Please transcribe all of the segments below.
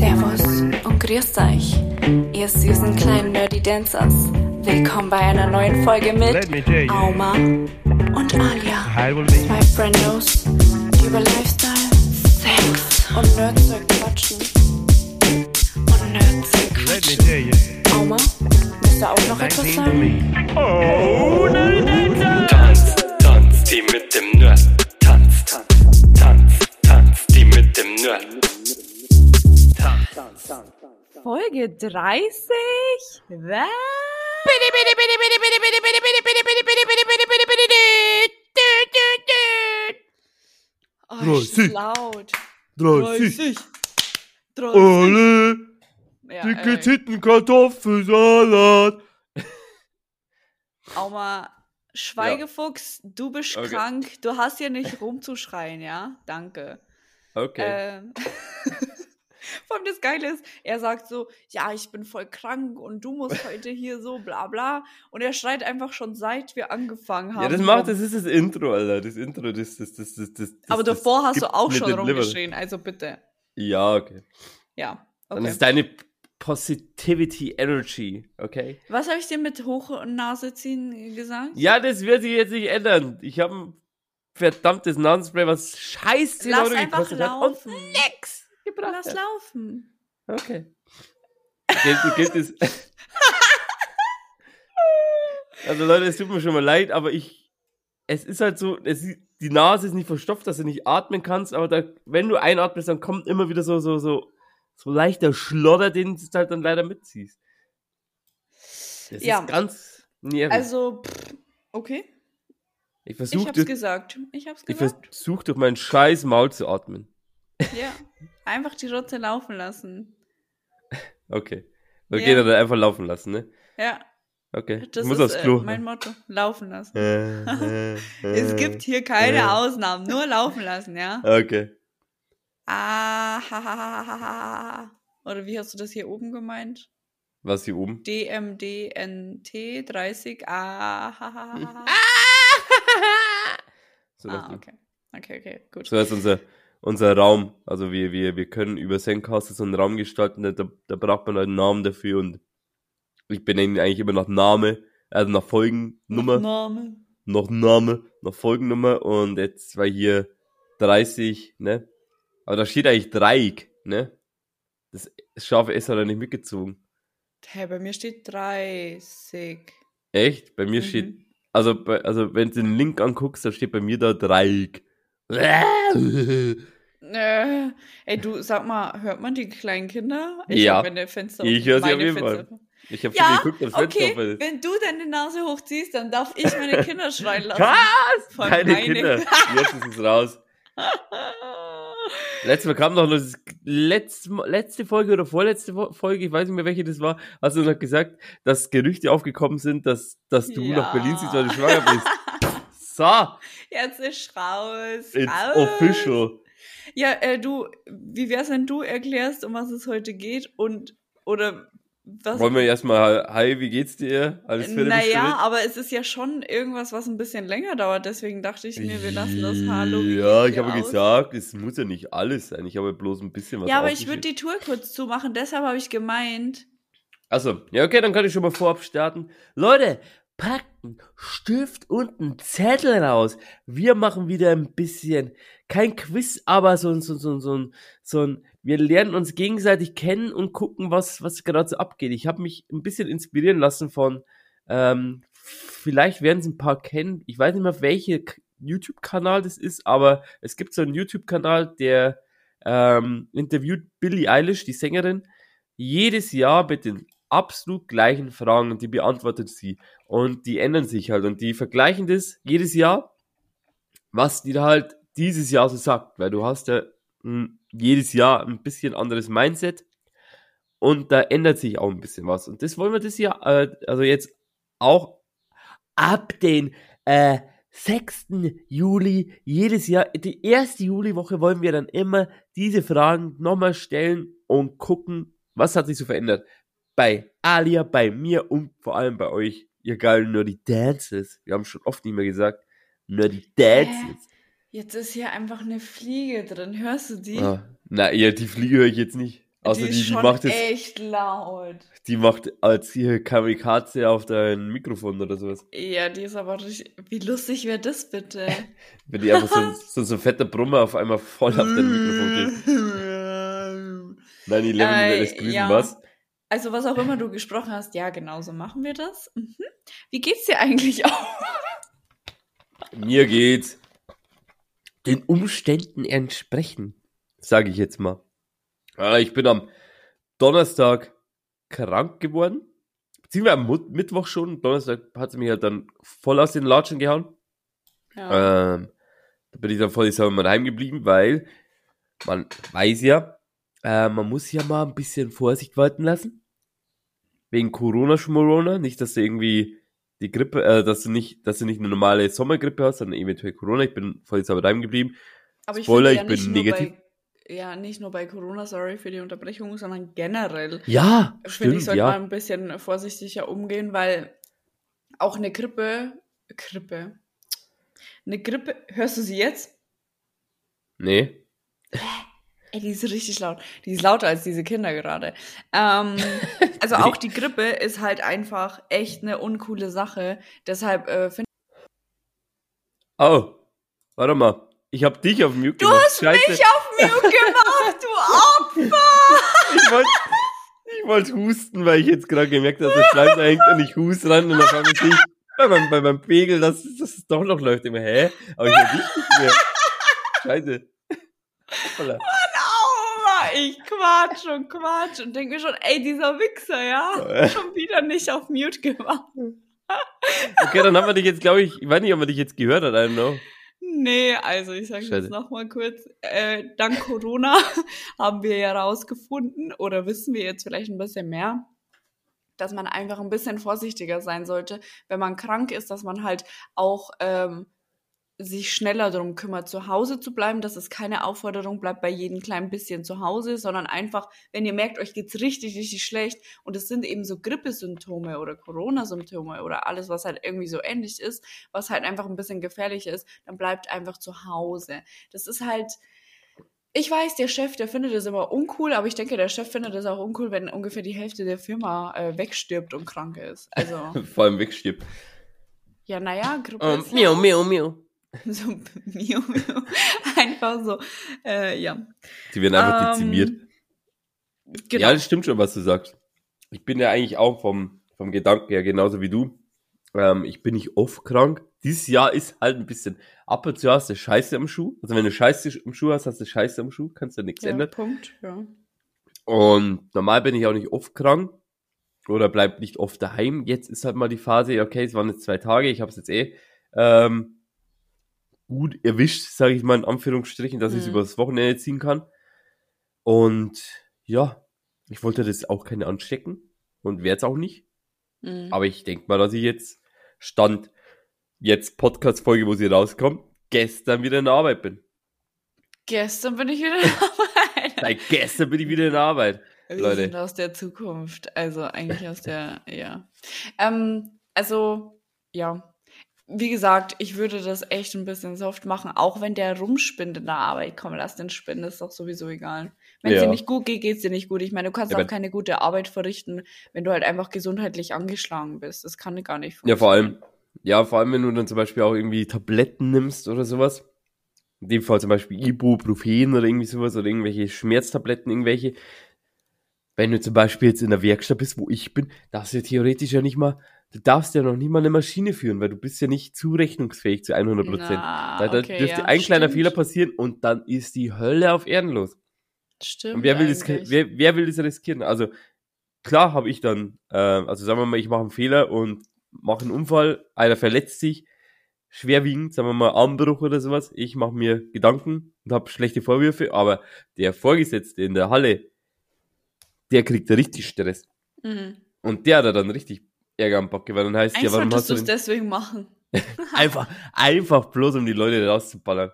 Servus und grüßt euch, ihr süßen kleinen Nerdy Dancers. Willkommen bei einer neuen Folge mit. Auma und Alia. Zwei Friendos, die über Lifestyle, Sex und Nerdzeug quatschen. Und Nerdzeug Let me quatschen. Auma, willst du auch noch etwas 19 to sagen? Oh, Tanz, tanz, die mit dem Nerd. Tanz, tanz, tanz, tanz, die mit dem Nerd. Folge 30? Was? Oh, ist 30. laut. 30. 30. Alle Ja, dicke ey. Titten Kartoffelsalat. Auma, Schweigefuchs, du bist Okay. krank. Du hast hier nicht rumzuschreien, ja? Danke. Okay. Ähm, Vor allem das Geile ist, er sagt so, ja, ich bin voll krank und du musst heute hier so, bla bla. Und er schreit einfach schon seit wir angefangen haben. Ja, das macht, das ist das Intro, Alter. Das Intro, das, das, das, das, das Aber davor hast du auch schon rumgeschrien, also bitte. Ja, okay. Ja, Dann okay. ist deine Positivity Energy, okay? Was habe ich dir mit Hoch- und Nase ziehen gesagt? Ja, das wird sich jetzt nicht ändern. Ich habe ein verdammtes Nasenspray, was scheiß 10 Lass Euro einfach gekostet hat und nix gebracht Lass hat. laufen. Okay. Gilt, gilt es. also Leute, es tut mir schon mal leid, aber ich, es ist halt so, es, die Nase ist nicht verstopft, dass du nicht atmen kannst, aber da, wenn du einatmest, dann kommt immer wieder so, so, so, so leichter Schlodder, den du halt dann leider mitziehst. Das Ja. ist ganz nervig. Also, pff, okay. ich Ich versuche hab's durch, gesagt. Ich hab's ich gesagt. versuch durch meinen scheiß Maul zu atmen. Ja. Einfach die Rotze laufen lassen. Okay. Okay, Ja. dann einfach laufen lassen, ne? Ja, Okay. das ich muss ist aufs Klo. Äh, mein Motto. Laufen lassen. Äh, äh, Es äh. gibt hier keine äh. Ausnahmen, nur laufen lassen, ja? Okay. Ah, ha, ha, ha, ha, ha. Oder wie hast du das hier oben gemeint? Was hier oben? DMDNT 30. Ah, ha, ha, ha, ha. So, Ah, okay. Okay, okay, gut. so ist unser, unser Raum. Also wir, wir, wir können über Zencaster so einen Raum gestalten, da, da braucht man halt einen Namen dafür und ich benenne ihn eigentlich immer nach Name, also nach Folgennummer, Name. nach Name, nach Folgennummer und jetzt war hier 30, ne? Aber da steht eigentlich Dreieck, ne? Das scharfe S hat er nicht mitgezogen. Hä, bei mir steht 30. Echt? Bei mir Mhm. steht, also, bei, also wenn du den Link anguckst, dann steht bei mir da Dreieck. Äh, ey, du, sag mal, hört man die kleinen Kinder? Ich Ja. meine Fenster Ich höre sie auf meine jeden Fenster Fall. Ich habe Ja, schon geguckt, Fenster okay, ist. wenn du deine Nase hochziehst, dann darf ich meine Kinder schreien lassen. Was? Von Keine meine- Kinder. Jetzt ist es raus. Letztes Mal kam noch das letzte, letzte Folge oder vorletzte Fo- Folge, ich weiß nicht mehr welche das war, hast du noch gesagt, dass Gerüchte aufgekommen sind, dass, dass du Ja. nach Berlin ziehst, weil du schwanger bist. So, Jetzt ist raus. it's raus. official. Ja, äh, du, wie wär's, wenn du erklärst, um was es heute geht und, oder was? Wollen wir erstmal, hi, wie geht's dir? Alles für naja, aber es ist ja schon irgendwas, was ein bisschen länger dauert, deswegen dachte ich mir, wir lassen das Hallo. Ja, ich habe aus. gesagt, es muss ja nicht alles sein. Ich habe bloß ein bisschen was Ja, aber ich würde die Tour kurz zumachen, deshalb habe ich gemeint. Achso, ja, okay, dann kann ich schon mal vorab starten. Leute, packt einen Stift und einen Zettel raus. Wir machen wieder ein bisschen, kein Quiz, aber so, ein- so, so, so, ein- so ein, wir lernen uns gegenseitig kennen und gucken, was, was gerade so abgeht. Ich habe mich ein bisschen inspirieren lassen von, ähm, vielleicht werden es ein paar kennen. Ich weiß nicht mehr, welcher YouTube-Kanal das ist, aber es gibt so einen YouTube-Kanal, der ähm, interviewt Billie Eilish, die Sängerin, jedes Jahr mit den absolut gleichen Fragen und die beantwortet sie. Und die ändern sich halt und die vergleichen das jedes Jahr, was die halt dieses Jahr so sagt, weil du hast ja mh, jedes Jahr ein bisschen anderes Mindset und da ändert sich auch ein bisschen was. Und das wollen wir das Jahr, äh, also jetzt auch ab den äh, 6. Juli jedes Jahr, die erste Juliwoche wollen wir dann immer diese Fragen nochmal stellen und gucken, was hat sich so verändert. Bei Alia, bei mir und vor allem bei euch, ihr geilen Nerdy Dances. Wir haben schon oft nicht mehr gesagt, Nerdy Dances. Jetzt ist hier einfach eine Fliege drin. Hörst du die? Ah, na, ja, die Fliege höre ich jetzt nicht. Also die die, ist die macht jetzt, echt laut. die macht als hier Kamikaze auf dein Mikrofon oder sowas. Ja, die ist aber richtig. Wie lustig wäre das bitte? Wenn die einfach so, so, so ein fetter Brummer auf einmal voll auf dein Mikrofon geht. 9-11 Äh, lässt grüßen, ja. was? Also, was auch immer du gesprochen hast, ja, genau so machen wir das. Mhm. Wie geht's dir eigentlich auch? Mir geht's den Umständen entsprechen, sage ich jetzt mal. Ich bin am Donnerstag krank geworden. Beziehungsweise am Mittwoch schon. Donnerstag hat sie mich halt dann voll aus den Latschen gehauen. Ja. Ähm, da bin ich dann voll sauer mal daheim geblieben, weil man weiß ja, äh, man muss ja mal ein bisschen Vorsicht walten lassen. Wegen Corona-Schmorona. Nicht, dass du irgendwie die Grippe, äh, dass du nicht, dass du nicht eine normale Sommergrippe hast, sondern eventuell Corona. Ich bin voll sauer daheim geblieben. Aber ich Spoiler, finde ja ich bin nicht nur negativ. Bei, ja, nicht nur bei Corona, sorry für die Unterbrechung, sondern generell. Ja, finde ich, stimmt, sollte man ja. ein bisschen vorsichtiger umgehen, weil auch eine Grippe, Grippe, eine Grippe, hörst du sie jetzt? Nee. Ey, die ist richtig laut. Die ist lauter als diese Kinder gerade. Ähm, also auch die Grippe ist halt einfach echt eine uncoole Sache. Deshalb äh, finde Oh, warte mal. Ich hab dich auf Mute Du gemacht. hast Scheiße. mich auf Mute gemacht, du Opfer! Ich wollte ich wollt husten, weil ich jetzt gerade gemerkt habe, dass der Schleim hängt und ich huste ran und einmal sehe ich bei meinem, bei meinem Pegel, dass, dass es doch noch läuft. Immer, hä? Aber ich hab dich nicht mehr. Scheiße. Hoppala. Ich quatsch und quatsch und denke mir schon, ey, dieser Wichser, ja, schon wieder nicht auf Mute gemacht. Okay, dann haben wir dich jetzt, glaube ich, ich weiß nicht, ob man dich jetzt gehört hat, I don't know. Nee, also ich sage jetzt nochmal kurz, äh, dank Corona haben wir ja rausgefunden oder wissen wir jetzt vielleicht ein bisschen mehr, dass man einfach ein bisschen vorsichtiger sein sollte, wenn man krank ist, dass man halt auch ähm, sich schneller darum kümmert, zu Hause zu bleiben, dass es keine Aufforderung bleibt bei jedem kleinen bisschen zu Hause, sondern einfach, wenn ihr merkt, euch geht's richtig, richtig schlecht und es sind eben so Grippesymptome oder Corona-Symptome oder alles, was halt irgendwie so ähnlich ist, was halt einfach ein bisschen gefährlich ist, dann bleibt einfach zu Hause. Das ist halt, ich weiß, der Chef, der findet das immer uncool, aber ich denke, der Chef findet das auch uncool, wenn ungefähr die Hälfte der Firma äh, wegstirbt und krank ist. Also, Vor allem wegstirbt. ja, naja, Grippe Um, miau, miau, miau. so miau, miau. einfach so, äh, ja. Die werden einfach Ähm, dezimiert. Genau. Ja, das stimmt schon, was du sagst. Ich bin ja eigentlich auch vom, vom Gedanken her genauso wie du. Ähm, ich bin nicht oft krank. Dieses Jahr ist halt ein bisschen, ab und zu hast du Scheiße am Schuh. Also wenn du Scheiße am Schuh hast, hast du Scheiße am Schuh, kannst du nichts ja, ändern. Punkt, ja. Und normal bin ich auch nicht oft krank oder bleib nicht oft daheim. Jetzt ist halt mal die Phase, okay, es waren jetzt zwei Tage, ich habe es jetzt eh ähm, gut erwischt, sage ich mal in Anführungsstrichen, dass ich es Mhm. übers Wochenende ziehen kann. Und ja, ich wollte das auch keine anstecken und werde es auch nicht. Mhm. Aber ich denke mal, dass ich jetzt Stand jetzt Podcast-Folge, wo sie rauskommt, gestern wieder in der Arbeit bin. Gestern bin ich wieder dabei. Seit gestern bin ich wieder in der Arbeit. Wir Leute. sind aus der Zukunft. Also eigentlich aus der, ja. Ähm, also, ja. Wie gesagt, ich würde das echt ein bisschen soft machen, auch wenn der rumspinnt in der Arbeit. Komm, lass den spinnen, ist doch sowieso egal. Wenn es Ja. dir nicht gut geht, geht's dir nicht gut. Ich meine, du kannst Ja, auch keine gute Arbeit verrichten, wenn du halt einfach gesundheitlich angeschlagen bist. Das kann gar nicht Ja, vor funktionieren. allem, ja, vor allem, wenn du dann zum Beispiel auch irgendwie Tabletten nimmst oder sowas. In dem Fall zum Beispiel Ibuprofen oder irgendwie sowas oder irgendwelche Schmerztabletten, irgendwelche. Wenn du zum Beispiel jetzt in der Werkstatt bist, wo ich bin, darfst du ja theoretisch ja nicht mal, du darfst ja noch nicht mal eine Maschine führen, weil du bist ja nicht zurechnungsfähig zu 100 Prozent. Da, da okay, dürfte ja, ein kleiner stimmt. Fehler passieren und dann ist die Hölle auf Erden los. Stimmt. Und wer will das, wer, wer will das riskieren? Also klar habe ich dann, äh, also sagen wir mal, ich mache einen Fehler und mache einen Unfall, einer verletzt sich, schwerwiegend, sagen wir mal Armbruch oder sowas. Ich mache mir Gedanken und habe schlechte Vorwürfe, aber der Vorgesetzte in der Halle, der kriegt richtig Stress. Mhm. Und der hat da dann richtig Ärger am Backe, weil dann heißt Eigentlich ja, warum hast du es deswegen machen. einfach, einfach bloß um die Leute rauszuballern.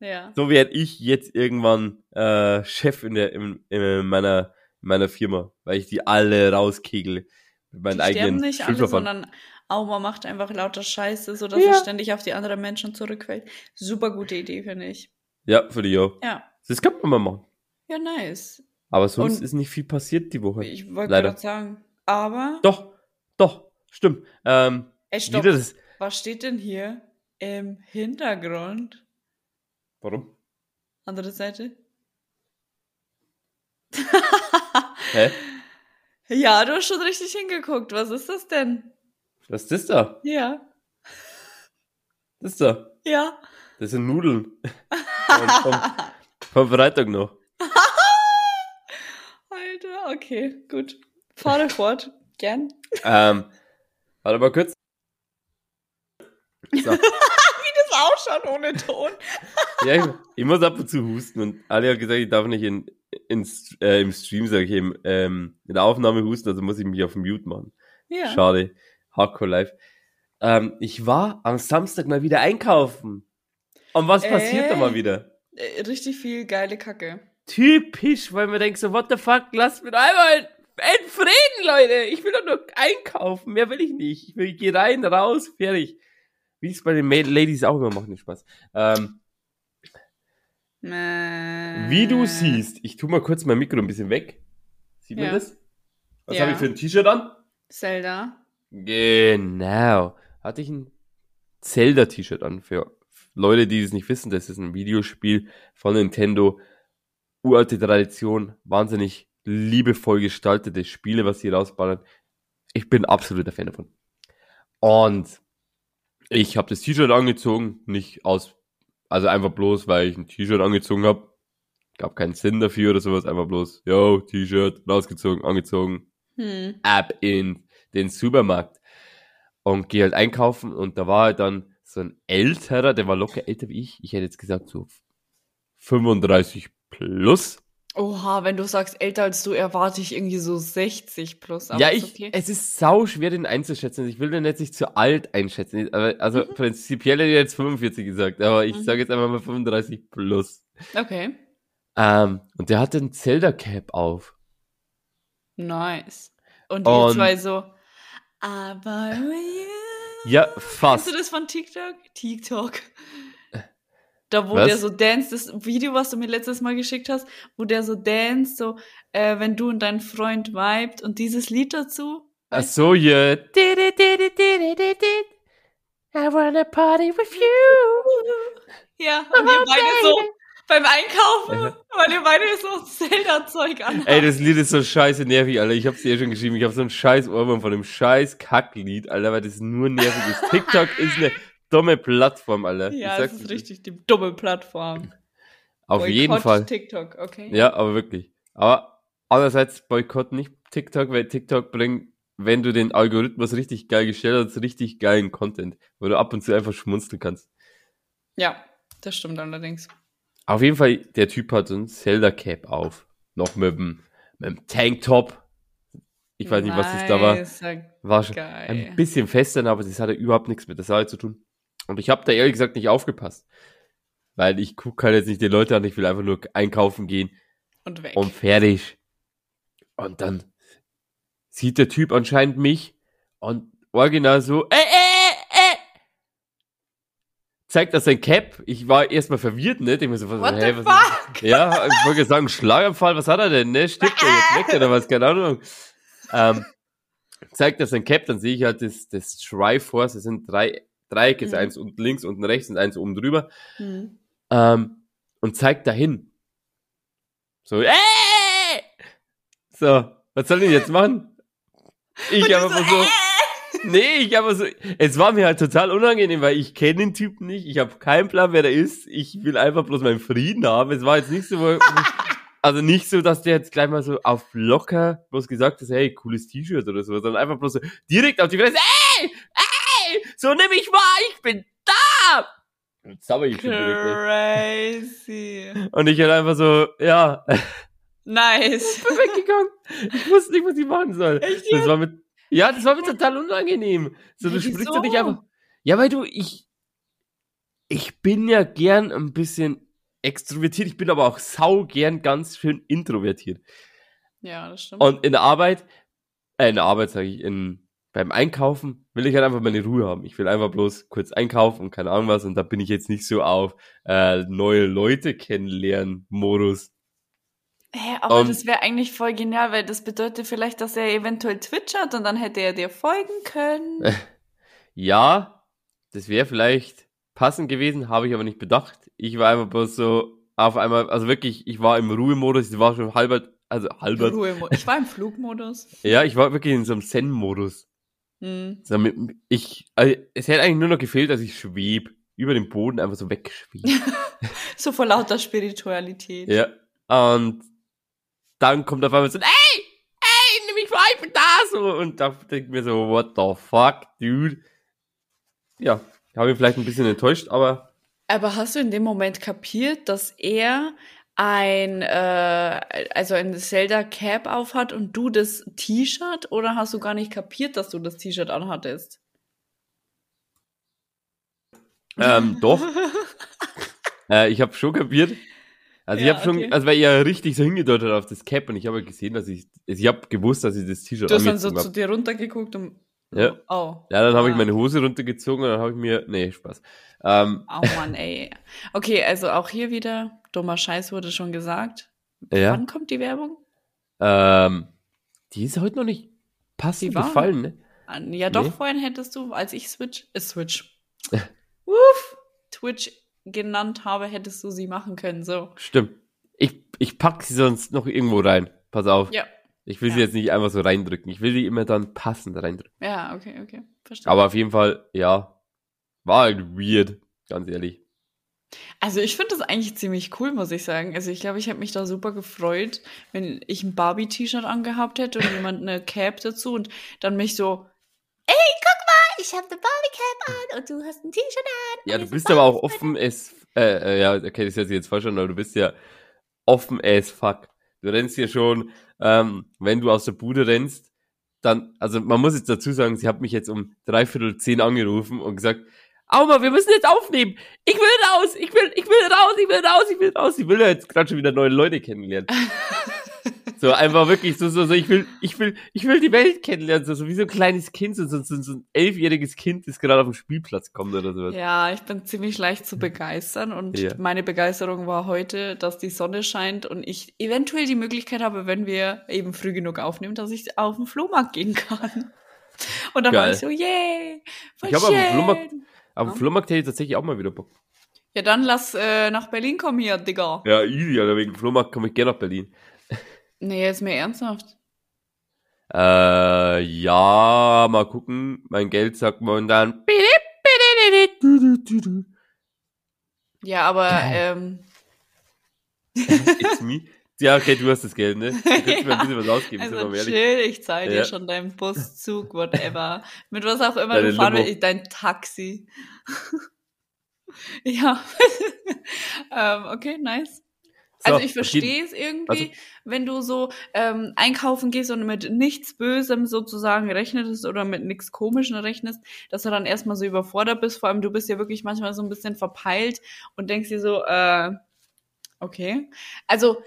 Ja. So werde ich jetzt irgendwann äh, Chef in, der, in, in, meiner, in meiner Firma, weil ich die alle rauskegel mit meinen die eigenen sterben nicht alle, sondern Auma macht einfach lauter Scheiße, sodass Ja. es ständig auf die anderen Menschen zurückfällt. Super gute Idee, finde ich. Ja, für die auch. Ja. Das kann man mal machen. Ja, nice. Aber sonst Und- ist nicht viel passiert die Woche. Ich wollte gerade sagen. Aber. Doch, doch, stimmt. Ähm, Ey, stopp. Was steht denn hier im Hintergrund? Warum? Andere Seite. Hä? Ja, du hast schon richtig hingeguckt. Was ist das denn? Was ist das da? Ja. Das ist da. Ja. Das sind Nudeln. vom, vom, vom Freitag noch. Alter, okay, gut. Fahre fort. Gern. Ähm, warte mal kurz. So. Das ausschaut ohne Ton. Ja, ich, ich muss ab und zu husten und Ali hat gesagt, ich darf nicht in, in, äh, im Stream, sag ich eben, ähm, in der Aufnahme husten, also muss ich mich auf Mute machen. Ja. Schade. Hardcore live. Ähm, ich war am Samstag mal wieder einkaufen. Und was passiert da Ey. mal wieder? Äh, Richtig viel geile Kacke. Typisch, weil man denkt so, what the fuck, lasst mir doch einmal Leute. Ich will doch nur einkaufen, mehr will ich nicht. Ich will, ich geh rein, raus, fertig. Wie es bei den Ladies auch immer machen, den Spaß. Ähm, Äh, Wie du siehst, ich tu mal kurz mein Mikro ein bisschen weg. Sieht man Ja. das? Was Ja. habe ich für ein T-Shirt an? Zelda. Genau. Hatte ich ein Zelda-T-Shirt an. Für Leute, die es nicht wissen, das ist ein Videospiel von Nintendo. Uralte Tradition, wahnsinnig liebevoll gestaltete Spiele, was sie rausballern. Ich bin absoluter Fan davon. Und ich habe das T-Shirt angezogen, nicht aus, also einfach bloß, weil ich ein T-Shirt angezogen habe. Gab keinen Sinn dafür oder sowas, einfach bloß, yo, T-Shirt, rausgezogen, angezogen, Hm. ab in den Supermarkt und gehe halt einkaufen und da war halt dann so ein älterer, der war locker älter wie ich. Ich hätte jetzt gesagt so 35 plus. Oha, wenn du sagst älter als du, erwarte ich irgendwie so 60 plus. Ja, ich, okay. es ist sau schwer, den einzuschätzen. Ich will den jetzt nicht zu alt einschätzen. Aber, also Mhm. prinzipiell hätte ich jetzt 45 gesagt, aber ich Mhm. sage jetzt einfach mal 35 plus. Okay. Ähm, und der hatte ein Zelda-Cap auf. Nice. Und die Und- zwei so. Aber you. Ja, Kennst fast. du das von TikTok? TikTok. Da, wo Was? der so dance, das Video, was du mir letztes Mal geschickt hast, wo der so dance, so, äh, wenn du und dein Freund vibet und dieses Lied dazu. Ach so, ja. I wanna party with you. Ja, und ihr beide so beim Einkaufen, weil ihr beide so Zelda-Zeug an. Ey, das Lied ist so scheiße nervig, Alter. Ich hab's dir eh schon geschrieben. Ich hab so ein scheiß Ohrwurm von dem scheiß Kacklied, Alter, weil das nur nervig ist. TikTok ist eine dumme Plattform. Ich ja, das ist richtig die dumme Plattform. Auf Boykott jeden Fall. TikTok, okay. Ja, aber wirklich. Aber andererseits boykott nicht TikTok, weil TikTok bringt, wenn du den Algorithmus richtig geil gestellt hast, richtig geilen Content, wo du ab und zu einfach schmunzeln kannst. Ja, das stimmt allerdings. Auf jeden Fall, der Typ hat so ein Zelda-Cap auf. Noch mit dem, mit dem Tanktop. Ich weiß nicht, was das da war. Nice, War schon Geil. ein bisschen fester, aber das hatte überhaupt nichts mit der Sache zu tun. Und ich habe da ehrlich gesagt nicht aufgepasst. Weil ich gucke halt jetzt nicht die Leute an, ich will einfach nur einkaufen gehen Und weg. und fertig. Und dann sieht der Typ anscheinend mich und original so, äh, äh, äh, zeigt das sein Cap. Ich war erstmal verwirrt, ne? Denk mir so, was, What hä, the was fuck? ja, ich wollte sagen, Schlaganfall, was hat er denn, ne? Stirbt er jetzt weg oder was? Keine Ahnung. Ähm, zeigt das sein Cap, dann sehe ich halt das, das Triforce, das sind drei Dreiecke, ist Mhm. eins unten links, unten rechts und eins oben drüber. Hm. Ähm, und zeigt dahin. So, äh! So, was soll ich jetzt machen? Ich aber so, so, äh! nee, ich aber so, es war mir halt total unangenehm, weil ich kenne den Typen nicht, ich habe keinen Plan, wer der ist, ich will einfach bloß meinen Frieden haben. Es war jetzt nicht so, also nicht so, dass der jetzt gleich mal so auf locker bloß gesagt hat, hey, cooles T-Shirt oder so, sondern einfach bloß so direkt auf die Fresse, ey, ey, so nimm ich wahr, ich bin da! Jetzt habe ich schon. Crazy. Und ich halt einfach so, ja, Nice. bin weggegangen. Ich wusste nicht, was ich machen soll. Echt Das war mit, ja, das war mir total unangenehm. So, du sprichst ja nicht einfach. Ja, weil du, ich, ich bin ja gern ein bisschen extrovertiert, ich bin aber auch sau gern ganz schön introvertiert. Ja, das stimmt. Und in der Arbeit, äh, in der Arbeit sage ich, in, beim Einkaufen will ich halt einfach meine Ruhe haben. Ich will einfach bloß kurz einkaufen und keine Ahnung was und da bin ich jetzt nicht so auf äh, neue Leute kennenlernen Modus. Hä, aber Ähm, das wäre eigentlich voll genial, weil das bedeutet vielleicht, dass er eventuell Twitch hat und dann hätte er dir folgen können. Ja, das wäre vielleicht passend gewesen, habe ich aber nicht bedacht. Ich war einfach bloß so auf einmal, also wirklich, ich war im Ruhemodus, ich war schon halber, also halber, Ich war im Flugmodus. ja, ich war wirklich in so einem Zen-Modus. Hm. So ich, also, es hätte eigentlich nur noch gefehlt, dass ich schweb, über den Boden einfach so wegschweb. So vor lauter Spiritualität. ja, und dann kommt auf einmal so, ey, ey, nimm mich vor, ich bin da, so, und da denke ich mir so, what the fuck, dude. Ja, habe ich vielleicht ein bisschen enttäuscht, aber Aber hast du in dem Moment kapiert, dass er ein, äh, also ein Zelda Cap aufhat und du das T-Shirt oder hast du gar nicht kapiert, dass du das T-Shirt anhattest? Ähm, doch. äh, ich habe schon kapiert. Also ich Ja, habe schon, okay. also weil ihr richtig so hingedeutet auf das Cap und ich habe gesehen, dass ich, also ich habe gewusst, dass ich das T-Shirt Du hast dann so angezogen zu dir runtergeguckt und Ja. oh. Ja, dann habe ich Ah. meine Hose runtergezogen und dann habe ich mir, nee, Spaß. Ähm, Oh Mann, ey. Okay, also auch hier wieder, dummer Scheiß wurde schon gesagt. ja, Wann kommt die Werbung? ähm, die ist heute noch nicht passend gefallen, ne? An- Ja, doch, Nee. vorhin hättest du, als ich Switch, äh, Switch, Uff, Twitch genannt habe, hättest du sie machen können, so. Stimmt. Ich, ich pack sie sonst noch irgendwo rein. Pass auf. Ja, Ich will sie Ja. jetzt nicht einfach so reindrücken. Ich will die immer dann passend reindrücken. ja, okay, okay, verstehe. Aber auf jeden Fall, ja, war halt weird, ganz ehrlich. Also ich finde das eigentlich ziemlich cool, muss ich sagen. Also ich glaube, ich hätte mich da super gefreut, wenn ich ein Barbie-T-Shirt angehabt hätte und jemand eine Cap dazu und dann mich so, ey, guck mal, ich habe eine Barbie-Cap an und du hast ein T-Shirt an. Ja, du bist aber auch offen as, äh, äh, ja, okay, das sich jetzt falsch aber du bist ja offen as fuck. Du rennst ja schon, ähm, wenn du aus der Bude rennst, dann, also man muss jetzt dazu sagen, sie hat mich jetzt um dreiviertel zehn angerufen und gesagt, Auma, wir müssen jetzt aufnehmen. Ich will raus, ich will, ich will raus, ich will raus, ich will raus. Ich will ja jetzt gerade schon wieder neue Leute kennenlernen. so einfach wirklich so, so, so, ich will, ich will, ich will die Welt kennenlernen, so, so wie so ein kleines Kind, so, so, so, ein elfjähriges Kind, das gerade auf den Spielplatz kommt oder sowas. Ja, ich bin ziemlich leicht zu begeistern und Ja. meine Begeisterung war heute, dass die Sonne scheint und ich eventuell die Möglichkeit habe, wenn wir eben früh genug aufnehmen, dass ich auf den Flohmarkt gehen kann. Und dann war Geil. ich so, yay, voll Ich hab auf dem schön. Flohmarkt- Aber Ja. Flohmarkt hätte ich tatsächlich auch mal wieder Bock. Ja, dann lass äh, nach Berlin kommen hier, Digga. Ja, easy, Alter, wegen Flohmarkt komme ich gerne nach Berlin. Nee, jetzt mir ernsthaft. Äh, ja, mal gucken. Mein Geld sagt momentan. Ja, aber ähm, It's me. Ja, okay, du hast das Geld, ne? Du kannst mir ein bisschen was ausgeben, sind wir also mal ehrlich. chill, ich zahle dir Ja. schon deinen Buszug, whatever. Mit was auch immer Deine du fahren willst, dein Taxi. ja. ähm, okay, nice. So, also ich verstehe es irgendwie, also- wenn du so ähm, einkaufen gehst und mit nichts Bösem sozusagen rechnest oder mit nichts Komischem rechnest, dass du dann erstmal so überfordert bist. Vor allem du bist ja wirklich manchmal so ein bisschen verpeilt und denkst dir so, äh, okay. Also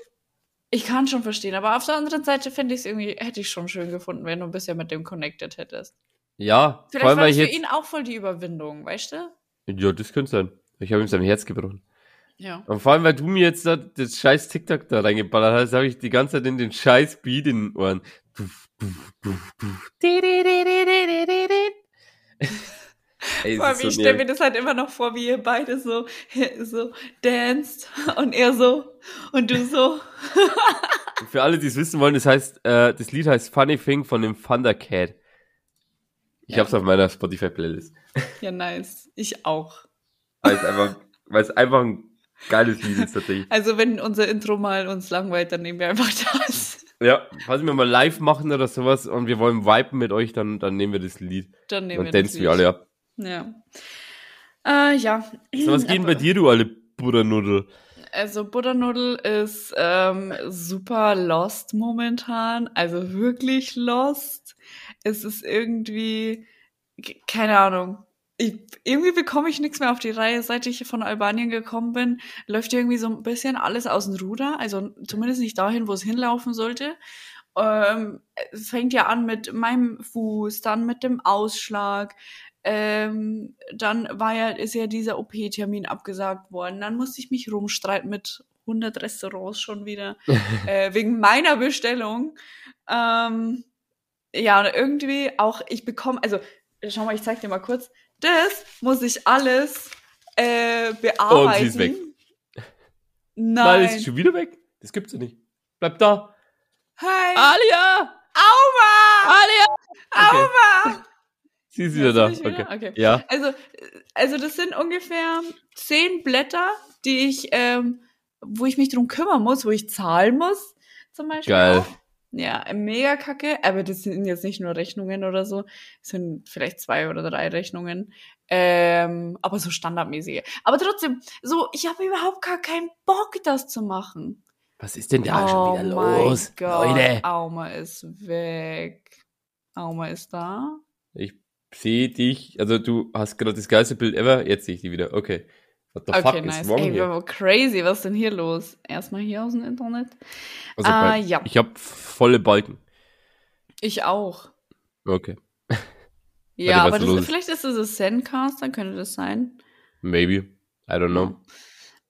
ich kann schon verstehen, aber auf der anderen Seite finde ich es irgendwie, hätte ich schon schön gefunden, wenn du ein bisschen mit dem connected hättest. Ja, Vielleicht vor allem, war das für jetzt. ihn auch voll die Überwindung, weißt du? Ja, das könnte sein. Ich habe ihm sein Herz gebrochen. Ja. Und vor allem, weil du mir jetzt da das scheiß TikTok da reingeballert hast, habe ich die ganze Zeit in den scheiß Beat in den Ohren. Ey, Vor allem, ich stelle mir das halt immer noch vor, wie ihr beide so, so danced und er so und du so. Für alle, die es wissen wollen, das heißt, äh, das Lied heißt Funny Thing von dem Thundercat. Ich Ja. hab's auf meiner Spotify-Playlist. Ja, nice. Ich auch. Weil es einfach, weil es einfach ein geiles Lied ist tatsächlich. Also, wenn unser Intro mal uns langweilt, dann nehmen wir einfach das. Ja, falls wir mal live machen oder sowas und wir wollen viben mit euch, dann, dann nehmen wir das Lied. Dann nehmen Dann wir dancen wir alle ab. Ja. Äh, ja. So, was geht denn bei dir, du alle Buddernudel? Also Butternudel ist ähm, super lost momentan, also wirklich lost. Es ist irgendwie, ke- keine Ahnung. Ich, irgendwie bekomme ich nichts mehr auf die Reihe. Seit ich von Albanien gekommen bin, läuft irgendwie so ein bisschen alles aus dem Ruder. Also zumindest nicht dahin, wo es hinlaufen sollte. Ähm, es fängt ja an mit meinem Fuß, dann mit dem Ausschlag. Ähm, dann war ja, ist ja dieser OP-Termin abgesagt worden. Dann musste ich mich rumstreiten mit 100 Restaurants schon wieder äh, wegen meiner Bestellung. Ähm, ja, und irgendwie auch, ich bekomme, also schau mal, ich zeig dir mal kurz. Das muss ich alles äh, bearbeiten. Oh, sie ist weg. Nein. Nein, ist schon wieder weg? Das gibt's ja nicht. Bleib da. Hi. Alia! Aua! Alia! Okay. Aua! Sie ist wieder da. Wieder? Okay. Okay. Ja. Also, also das sind ungefähr zehn Blätter, die ich, ähm, wo ich mich drum kümmern muss, wo ich zahlen muss, zum Beispiel. Geil. Auch. Ja, mega kacke, aber das sind jetzt nicht nur Rechnungen oder so, es sind vielleicht zwei oder drei Rechnungen, ähm, aber so standardmäßige. Aber trotzdem, so, ich habe überhaupt gar keinen Bock, das zu machen. Was ist denn da schon wieder Oh mein los? Gott, Leute, Auma ist weg. Auma ist da. ich sehe dich. Also du hast gerade das geilste Bild ever. Jetzt sehe ich die wieder. Okay. What the Okay, fuck nice. is wrong Ey, here? crazy, was ist denn hier los? Erstmal hier aus dem Internet. Also, Ah, bei- ja. Ich habe volle Balken. Ich auch. Okay. Ja, was aber da das, vielleicht ist es das Zencaster, könnte das sein. Maybe. I don't know.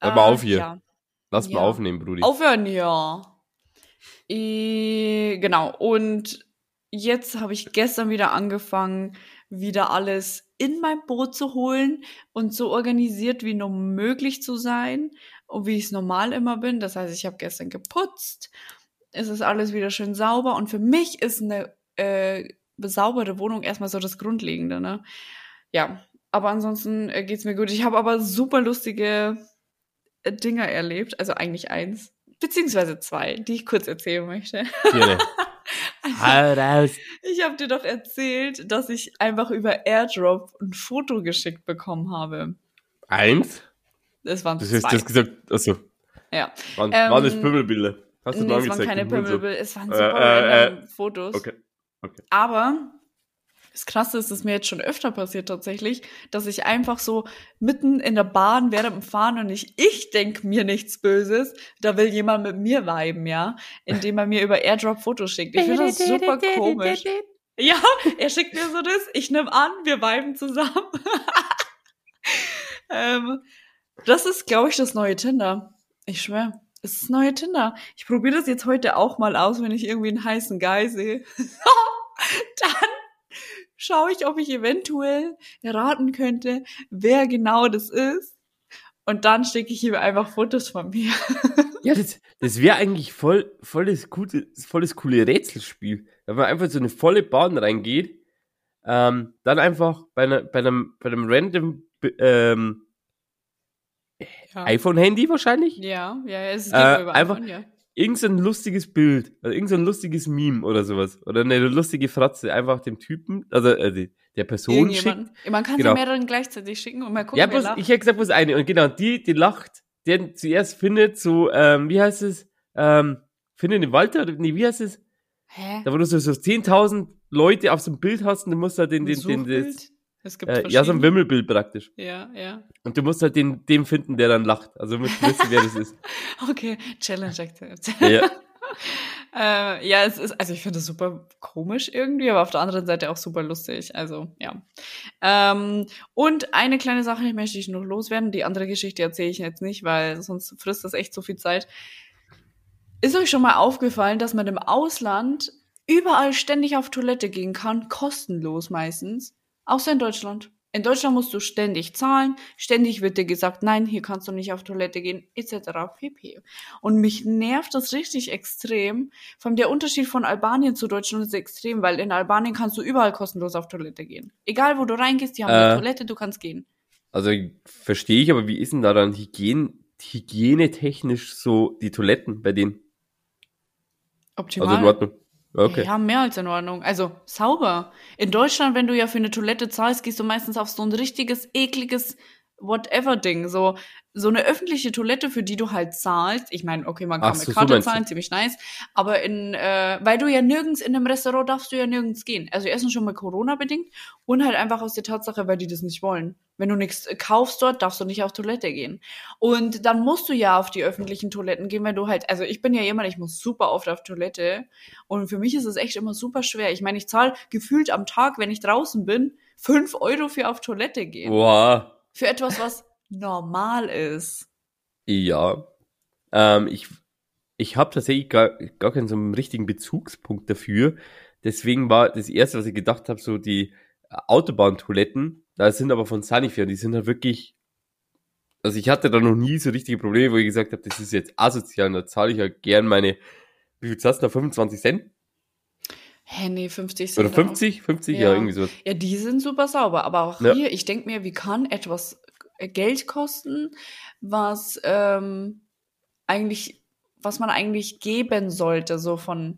Hör Äh, mal auf hier. Ja. Lass mal Ja. aufnehmen, Brudi. Aufhören, ja. Äh, genau, und jetzt habe ich gestern wieder angefangen, wieder alles in mein Boot zu holen und so organisiert wie nur möglich zu sein und wie ich es normal immer bin. Das heißt, ich habe gestern geputzt, es ist alles wieder schön sauber und für mich ist eine äh, besauberte Wohnung erstmal so das Grundlegende, ne? Ja, aber ansonsten äh, geht's mir gut. Ich habe aber super lustige äh, Dinger erlebt, also eigentlich eins, beziehungsweise zwei, die ich kurz erzählen möchte. Gerne. Hau raus. Ich habe dir doch erzählt, dass ich einfach über Airdrop ein Foto geschickt bekommen habe. Eins? Das waren Das zwei. du hast gesagt. Achso. ja. Waren, Ähm, waren das Pimmelbilder? Hast du Nee, es waren keine Pimmelbilder, es waren Äh, super äh, random Fotos. Okay. Aber das Krasse ist, dass mir jetzt schon öfter passiert tatsächlich, dass ich einfach so mitten in der Bahn während dem Fahren und nicht ich denk mir nichts Böses, da will jemand mit mir viben, ja, indem er mir über Airdrop Fotos schickt. Ich finde das super komisch. Ja, er schickt mir so das, ich nehme an, wir viben zusammen. ähm, das ist, glaube ich, das neue Tinder. Ich schwöre, es ist das neue Tinder. Ich probiere das jetzt heute auch mal aus, wenn ich irgendwie einen heißen Guy sehe. Dann schaue ich, ob ich eventuell erraten könnte, wer genau das ist. Und dann schicke ich ihm einfach Fotos von mir. Ja, das, das wäre eigentlich voll, voll, das gute, voll das coole Rätselspiel. Wenn man einfach so eine volle Bahn reingeht, ähm, dann einfach bei, einer, bei einem, bei einem random ähm, Ja, iPhone-Handy wahrscheinlich, ja, ja, es geht Äh, über einfach- iPhone, ja. Irgend so ein lustiges Bild, also irgend so ein lustiges Meme oder sowas. Oder eine lustige Fratze, einfach dem Typen, also äh, der Person schickt. Man kann Genau. sie mehreren gleichzeitig schicken und mal gucken, Ja, wer bloß, lacht. ich hätte gesagt, bloß eine. Und genau, die, die lacht, der zuerst findet, so, ähm, wie heißt es? Ähm, findet den Walter, oder, nee, wie heißt es? Hä? Da wo du so, so 10.000 Leute auf so einem Bild hast und du musst halt den, Ein den, den, Suchbild? Es gibt äh, ja, so ein. Wimmelbild praktisch. Ja, ja. Und du musst halt den, den finden, der dann lacht. Also du musst wissen, wer das ist. Okay, Challenge accepted. Ja. äh, ja, es ist, also ich finde es super komisch irgendwie, aber auf der anderen Seite auch super lustig. Also, ja. Ähm, und eine kleine Sache die möchte ich noch loswerden. Die andere Geschichte erzähle ich jetzt nicht, weil sonst frisst das echt so viel Zeit. Ist euch schon mal aufgefallen, dass man im Ausland überall ständig auf Toilette gehen kann, kostenlos meistens, außer in Deutschland. In Deutschland musst du ständig zahlen, ständig wird dir gesagt, nein, hier kannst du nicht auf Toilette gehen, etc. pp. Und mich nervt das richtig extrem. Vor allem der Unterschied von Albanien zu Deutschland ist extrem, weil in Albanien kannst du überall kostenlos auf Toilette gehen. Egal wo du reingehst, die haben eine Äh. Toilette, du kannst gehen. Also verstehe ich, aber wie ist denn da dann Hygiene, hygienetechnisch so die Toiletten bei denen? Optimal. Also in Ordnung. Okay. Ja, mehr als in Ordnung. Also sauber. In Deutschland, wenn du ja für eine Toilette zahlst, gehst du meistens auf so ein richtiges, ekliges Whatever-Ding. So, so eine öffentliche Toilette, für die du halt zahlst. Ich meine, okay, man kann Ach mit so, so Karte du. zahlen, ziemlich nice. Aber in, äh, weil du ja nirgends in einem Restaurant darfst du ja nirgends gehen. Also erstens schon mal Corona bedingt und halt einfach aus der Tatsache, weil die das nicht wollen. Wenn du nichts kaufst dort, darfst du nicht auf Toilette gehen. Und dann musst du ja auf die öffentlichen Toiletten gehen, wenn du halt, also ich bin ja jemand, ich muss super oft auf Toilette. Und für mich ist es echt immer super schwer. Ich meine, ich zahle gefühlt am Tag, wenn ich draußen bin, fünf Euro für auf Toilette gehen. Boah. Für etwas, was normal ist. Ja. Ähm, ich ich habe tatsächlich gar, gar keinen so einen richtigen Bezugspunkt dafür. Deswegen war das erste, was ich gedacht habe, so die Autobahntoiletten. Da sind aber von Sanifair, die sind halt wirklich. Also ich hatte da noch nie so richtige Probleme, wo ich gesagt habe, das ist jetzt asozial und da zahle ich ja gern meine, wie viel zahlst du da? 25 Cent? Hä, nee, 50 sind Oder 50? 50? Ja, Ja. irgendwie so. Ja, die sind super sauber. Aber auch Ja. hier, ich denke mir, wie kann etwas äh, Geld kosten, was ähm, eigentlich, was man eigentlich geben sollte, so von.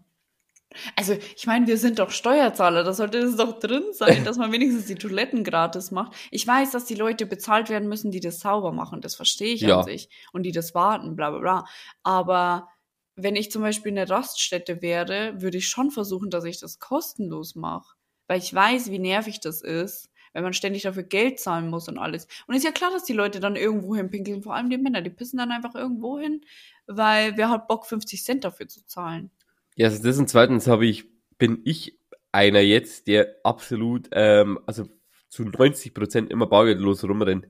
Also, ich meine, wir sind doch Steuerzahler, da sollte das doch drin sein, dass man wenigstens die Toiletten gratis macht. Ich weiß, dass die Leute bezahlt werden müssen, die das sauber machen, das verstehe ich Ja. an sich. Und die das warten, bla bla bla. Aber wenn ich zum Beispiel eine Raststätte wäre, würde ich schon versuchen, dass ich das kostenlos mache. Weil ich weiß, wie nervig das ist, wenn man ständig dafür Geld zahlen muss und alles. Und ist ja klar, dass die Leute dann irgendwo hinpinkeln, vor allem die Männer, die pissen dann einfach irgendwo hin, weil wer hat Bock, 50 Cent dafür zu zahlen? Ja, also das und zweitens habe ich, bin ich einer jetzt, der absolut, ähm, also zu 90 Prozent immer bargeldlos rumrennt.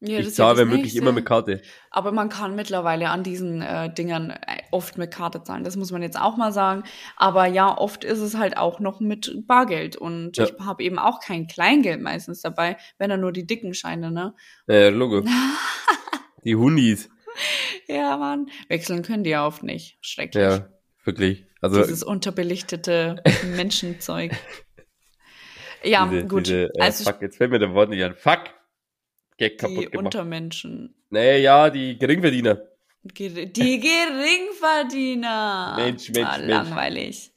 Ja, ich ja zahle, wenn möglich, immer mit Karte. Aber man kann mittlerweile an diesen äh, Dingern äh, oft mit Karte zahlen. Das muss man jetzt auch mal sagen. Aber ja, oft ist es halt auch noch mit Bargeld. Und Ja. ich habe eben auch kein Kleingeld meistens dabei, wenn dann nur die dicken Scheine, ne? Äh, Logo. Die Hundis. Ja, Mann. Wechseln können die ja oft nicht. Schrecklich. Ja, wirklich. Also, Dieses unterbelichtete Menschenzeug. Ja, diese, gut. Diese, äh, also fuck, jetzt fällt mir der Wort nicht an. Fuck. Gag kaputt die gemacht. Untermenschen. Nee, ja, die Geringverdiener. Ger- Die Geringverdiener. Mensch, Mensch, ah, Mensch. Langweilig.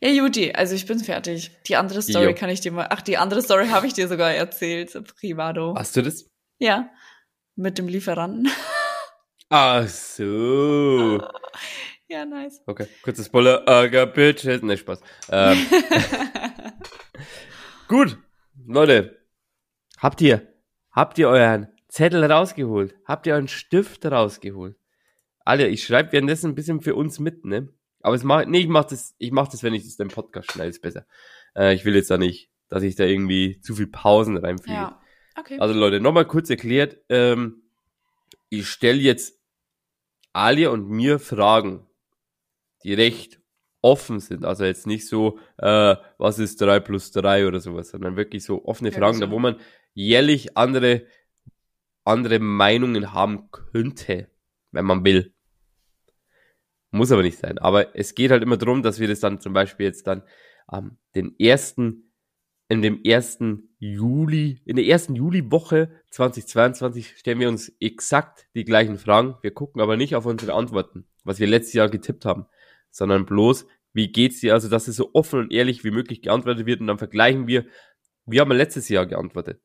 Ja, Juti, also ich bin fertig. Die andere Story Jo. kann ich dir mal. Ach, die andere Story habe ich dir sogar erzählt, privado. Hast du das? Ja. Mit dem Lieferanten. Ach so. ja, nice. Okay, kurzes Spoiler. Got bitches. Ne, Spaß. Ähm, gut, Leute. Habt ihr, habt ihr euren Zettel rausgeholt? Habt ihr euren Stift rausgeholt? Alle, ich schreibe währenddessen ein bisschen für uns mit, ne? Aber es mach, nee, ich mach das, ich mach das, wenn ich das im Podcast schneide, ist besser. Äh, ich will jetzt da nicht, dass ich da irgendwie zu viel Pausen reinfliege. ja. Okay. Also Leute, nochmal kurz erklärt, ähm, ich stelle jetzt Alia und mir Fragen, die recht offen sind. Also jetzt nicht so, äh, was ist drei plus drei oder sowas, sondern wirklich so offene Ja, Fragen, da wo man jährlich andere, andere Meinungen haben könnte, wenn man will. Muss aber nicht sein. Aber es geht halt immer darum, dass wir das dann zum Beispiel jetzt dann am den ersten in dem ersten Juli, in der ersten Juliwoche 2022 stellen wir uns exakt die gleichen Fragen. Wir gucken aber nicht auf unsere Antworten, was wir letztes Jahr getippt haben, sondern bloß, wie geht's dir? Also, dass es so offen und ehrlich wie möglich geantwortet wird und dann vergleichen wir, wie haben wir letztes Jahr geantwortet?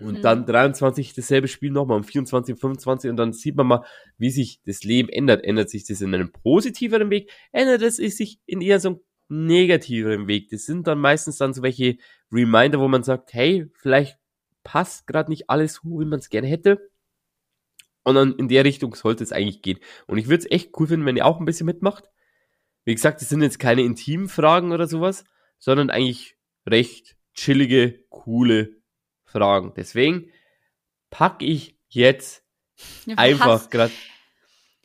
Und Mhm. dann 23 dasselbe Spiel nochmal um 24, 25 und dann sieht man mal, wie sich das Leben ändert. Ändert sich das in einem positiveren Weg? Ändert es sich in eher so einem negativeren Weg? Das sind dann meistens dann so welche Reminder, wo man sagt, hey, vielleicht passt gerade nicht alles so, wie man es gerne hätte. Und dann in der Richtung sollte es eigentlich gehen. Und ich würde es echt cool finden, wenn ihr auch ein bisschen mitmacht. Wie gesagt, das sind jetzt keine intimen Fragen oder sowas, sondern eigentlich recht chillige, coole Fragen. Deswegen packe ich jetzt Ja, einfach gerade.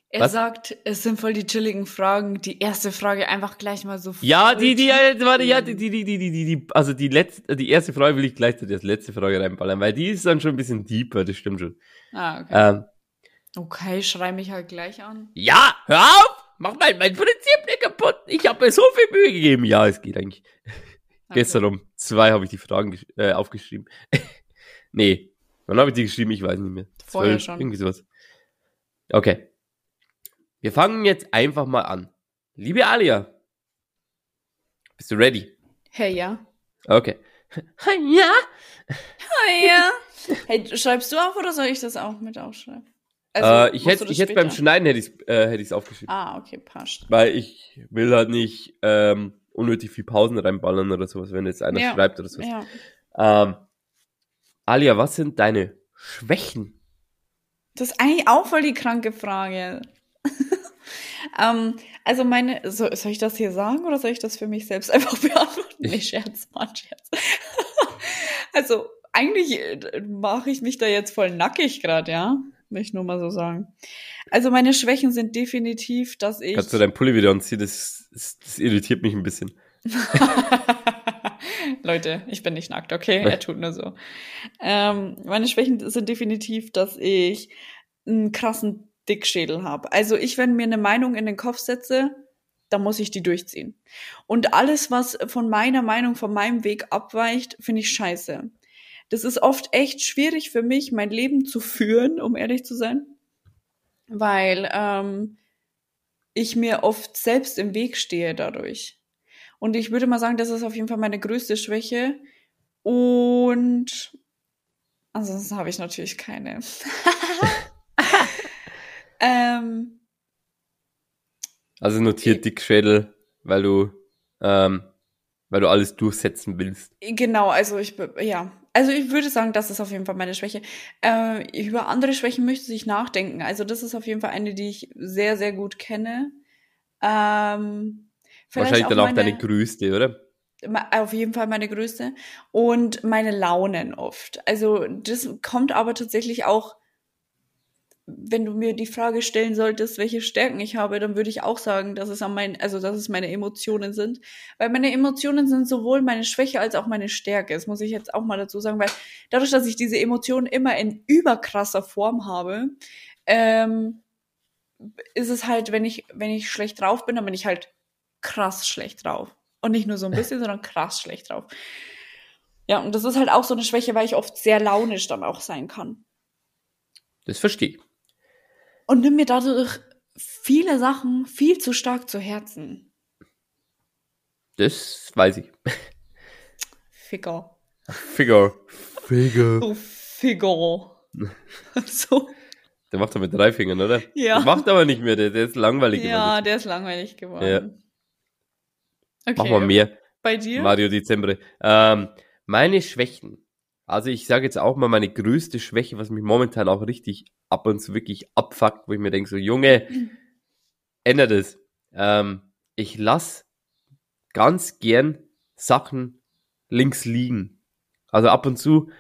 Er Was? sagt, es sind voll die chilligen Fragen. Die erste Frage einfach gleich mal so. Ja, die, die, warte, ja, die, die, die, die, die, die, die, also die letzte, die erste Frage will ich gleichzeitig als letzte Frage reinballern, weil die ist dann schon ein bisschen deeper, das stimmt schon. Ah, okay. Ähm, Okay, schrei mich halt gleich an. ja, hör auf! Mach mein, mein Prinzip nicht kaputt! Ich habe mir so viel Mühe gegeben. Ja, es geht eigentlich. Okay. Gestern um zwei habe ich die Fragen äh, aufgeschrieben. nee, wann habe ich die geschrieben? Ich weiß nicht mehr. Vorher Zwölf, schon. Irgendwie sowas. Okay. Wir fangen jetzt einfach mal an. Liebe Alia, bist du ready? Hey, ja. Okay. ja. Hey, ja. Hey, schreibst du auf oder soll ich das auch mit aufschreiben? Also, äh, ich hätte ich hätte beim? Schneiden hätte ich es äh, hätte ich's aufgeschrieben. Ah, okay, passt. Weil ich will halt nicht ähm, unnötig viel Pausen reinballern oder sowas, wenn jetzt einer Ja, schreibt oder sowas. Ja. Ähm, Alia, was sind deine Schwächen? Das ist eigentlich auch voll die kranke Frage. ähm, also meine, so, soll ich das hier sagen oder soll ich das für mich selbst einfach beantworten? Nee, Scherz, Mann, Scherz. also eigentlich äh, mache ich mich da jetzt voll nackig gerade, ja? Will ich nur mal so sagen. Also meine Schwächen sind definitiv, dass ich. Kannst du deinen Pulli wieder anziehen? Das, das, das irritiert mich ein bisschen. Leute, ich bin nicht nackt, okay? Er tut nur so. Ähm, meine Schwächen sind definitiv, dass ich einen krassen Dickschädel habe. Also ich, wenn mir eine Meinung in den Kopf setze, dann muss ich die durchziehen. Und alles, was von meiner Meinung, von meinem Weg abweicht, finde ich scheiße. Das ist oft echt schwierig für mich, mein Leben zu führen, um ehrlich zu sein, weil ähm, ich mir oft selbst im Weg stehe dadurch. Und ich würde mal sagen, das ist auf jeden Fall meine größte Schwäche. Und ansonsten habe ich natürlich keine. ähm, Also notiert Dickschädel, weil du, ähm, weil du alles durchsetzen willst. Genau, also ich, ja. Also ich würde sagen, das ist auf jeden Fall meine Schwäche. Äh, über andere Schwächen möchte ich nachdenken. Also das ist auf jeden Fall eine, die ich sehr, sehr gut kenne. Ähm, Wahrscheinlich dann auch meine- deine größte, oder? Auf jeden Fall meine größte. Und meine Launen oft. Also das kommt aber tatsächlich auch, wenn du mir die Frage stellen solltest, welche Stärken ich habe, dann würde ich auch sagen, dass es an mein, also dass es meine Emotionen sind. Weil meine Emotionen sind sowohl meine Schwäche als auch meine Stärke. Das muss ich jetzt auch mal dazu sagen, weil dadurch, dass ich diese Emotionen immer in überkrasser Form habe, ähm, ist es halt, wenn ich, wenn ich schlecht drauf bin, dann bin ich halt krass schlecht drauf. Und nicht nur so ein bisschen, sondern krass schlecht drauf. Ja, und das ist halt auch so eine Schwäche, weil ich oft sehr launisch dann auch sein kann. Das verstehe ich. Und nimm mir dadurch viele Sachen viel zu stark zu Herzen. Das weiß ich. Ficker. Figure. Figure. Du Ficker. so. Der macht er mit drei Fingern, oder? Ja. Der macht aber nicht mehr, der, der ist langweilig Ja, geworden. der ist langweilig geworden. Ja. Okay. Mach mal mehr. Bei dir? Mario Dezember. Ähm, meine Schwächen. Also ich sage jetzt auch mal meine größte Schwäche, was mich momentan auch richtig ab und zu wirklich abfuckt, wo ich mir denke, so Junge, ändert es. Ähm, ich lass ganz gern Sachen links liegen. Also ab und zu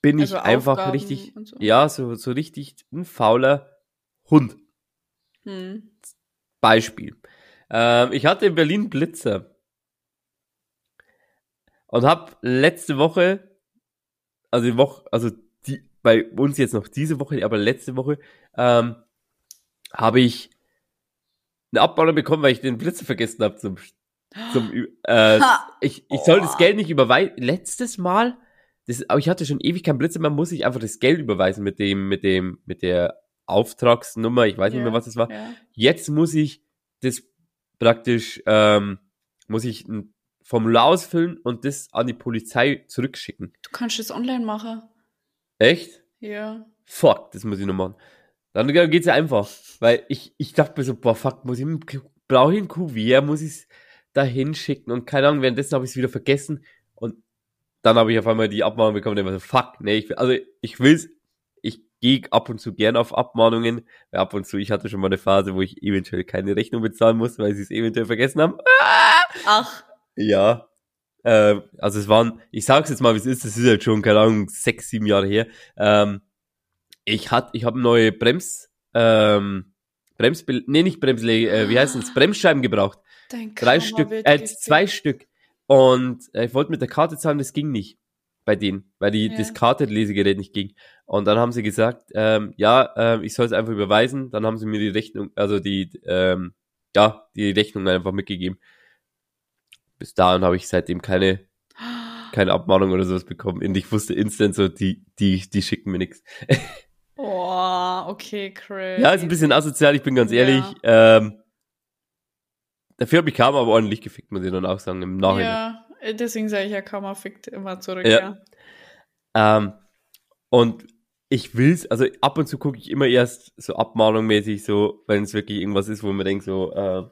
bin ich Also einfach Aufgaben richtig, und so. ja, so, so richtig ein fauler Hund. Hm. Beispiel. Ähm, ich hatte in Berlin Blitzer und habe letzte Woche, also die Woche, also die, bei uns jetzt noch diese Woche, aber letzte Woche, ähm, habe ich eine Abmahnung bekommen, weil ich den Blitzer vergessen habe zum, zum äh, Ha! ich, ich soll das Oh. Geld nicht überweisen. Letztes Mal, das, aber ich hatte schon ewig keinen Blitzer mehr, muss ich einfach das Geld überweisen mit dem, mit dem, mit der Auftragsnummer, ich weiß nicht Ja, mehr, was es war. Ja. Jetzt muss ich das praktisch, ähm, muss ich ein Formular ausfüllen und das an die Polizei zurückschicken. Du kannst das online machen. Echt? Ja. Fuck, das muss ich noch machen. Dann geht's ja einfach. Weil ich, ich dachte mir so, boah, fuck, muss ich, brauche ich ein Kuvert, muss ich es da hinschicken und keine Ahnung, währenddessen habe ich es wieder vergessen und dann habe ich auf einmal die Abmahnung bekommen und ich war so, fuck, nee, ich, will- also ich will's, ich gehe ab und zu gern auf Abmahnungen, weil ab und zu, ich hatte schon mal eine Phase, wo ich eventuell keine Rechnung bezahlen muss, weil sie es eventuell vergessen haben. Ach. Ja. Ähm, also es waren, ich sag's jetzt mal, wie es ist, das ist halt schon, keine Ahnung, sechs, sieben Jahre her. Ähm, ich hat, ich habe neue Brems, ähm, Bremsbil nee, nicht Bremsle, äh, wie heißt es, Bremsscheiben gebraucht. Dein Drei Stück, äh, zwei Stück. Und äh, ich wollte mit der Karte zahlen, das ging nicht bei denen, weil die Ja. das Kartenlesegerät nicht ging. Und dann haben sie gesagt, ähm, ja, ähm, ich soll es einfach überweisen. Dann haben sie mir die Rechnung, also die, ähm, ja, die Rechnung einfach mitgegeben. Bis dahin habe ich seitdem keine, keine Abmahnung oder sowas bekommen. Und ich wusste instant so, die, die, die schicken mir nichts. Oh, okay, crazy. Ja, ist ein bisschen asozial, ich bin ganz Ja. ehrlich. Ähm, dafür habe ich Karma aber ordentlich gefickt, muss ich dann auch sagen, im Nachhinein. Ja, äh, deswegen sage ich ja, Karma fickt immer zurück, Ja. ja. Ähm, und ich will's, also ab und zu gucke ich immer erst so abmahnungmäßig, so, wenn es wirklich irgendwas ist, wo man denkt, so, äh,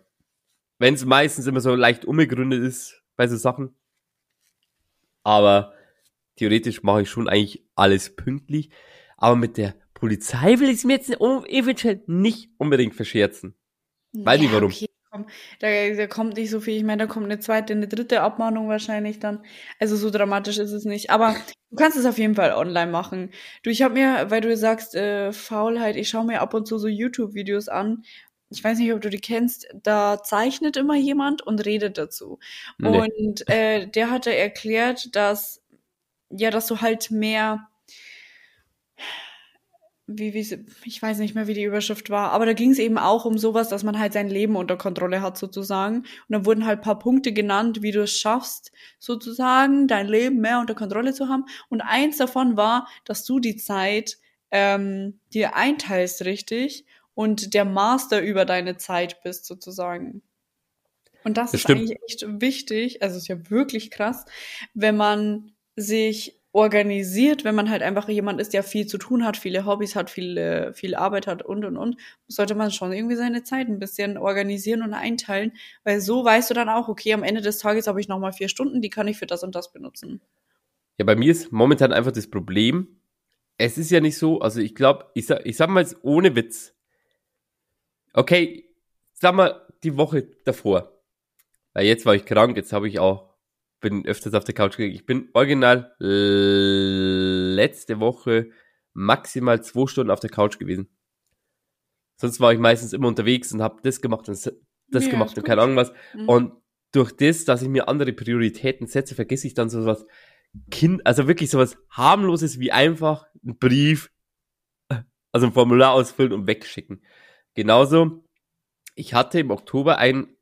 wenn es meistens immer so leicht unbegründet ist bei so Sachen. Aber theoretisch mache ich schon eigentlich alles pünktlich. Aber mit der Polizei will ich es mir jetzt eventuell nicht unbedingt verscherzen. Weiß nicht warum. Okay. da, da kommt nicht so viel. Ich meine, da kommt eine zweite, eine dritte Abmahnung wahrscheinlich dann. Also so dramatisch ist es nicht. Aber du kannst es auf jeden Fall online machen. Du, ich habe mir, weil du sagst, äh, Faulheit, ich schaue mir ab und zu so YouTube-Videos an. Ich weiß nicht, ob du die kennst. Da zeichnet immer jemand und redet dazu. Nee. Und äh, der hatte erklärt, dass ja, dass du halt mehr wie, wie, ich weiß nicht mehr, wie die Überschrift war, aber da ging es eben auch um sowas, dass man halt sein Leben unter Kontrolle hat, sozusagen. Und da wurden halt paar Punkte genannt, wie du es schaffst, sozusagen, dein Leben mehr unter Kontrolle zu haben. Und eins davon war, dass du die Zeit ähm, dir einteilst richtig und der Master über deine Zeit bist, sozusagen. Und das, Das ist stimmt. eigentlich echt wichtig, also ist ja wirklich krass, wenn man sich organisiert, wenn man halt einfach jemand ist, der viel zu tun hat, viele Hobbys hat, viel, viel Arbeit hat und und und, sollte man schon irgendwie seine Zeit ein bisschen organisieren und einteilen, weil so weißt du dann auch, okay, am Ende des Tages habe ich nochmal vier Stunden, die kann ich für das und das benutzen. Ja, bei mir ist momentan einfach das Problem, es ist ja nicht so, also ich glaube, ich sag, ich sag mal jetzt ohne Witz. Okay, sag mal die Woche davor. Weil jetzt war ich krank, jetzt habe ich auch, bin öfters auf der Couch gelegen. Ich bin original äh, letzte Woche maximal zwei Stunden auf der Couch gewesen. Sonst war ich meistens immer unterwegs und habe das gemacht und das Ja, gemacht und keine Ahnung was. Mhm. Und durch das, dass ich mir andere Prioritäten setze, vergesse ich dann sowas Kind, also wirklich sowas harmloses wie einfach einen Brief, also ein Formular ausfüllen und wegschicken. Genauso, ich hatte im Oktober einen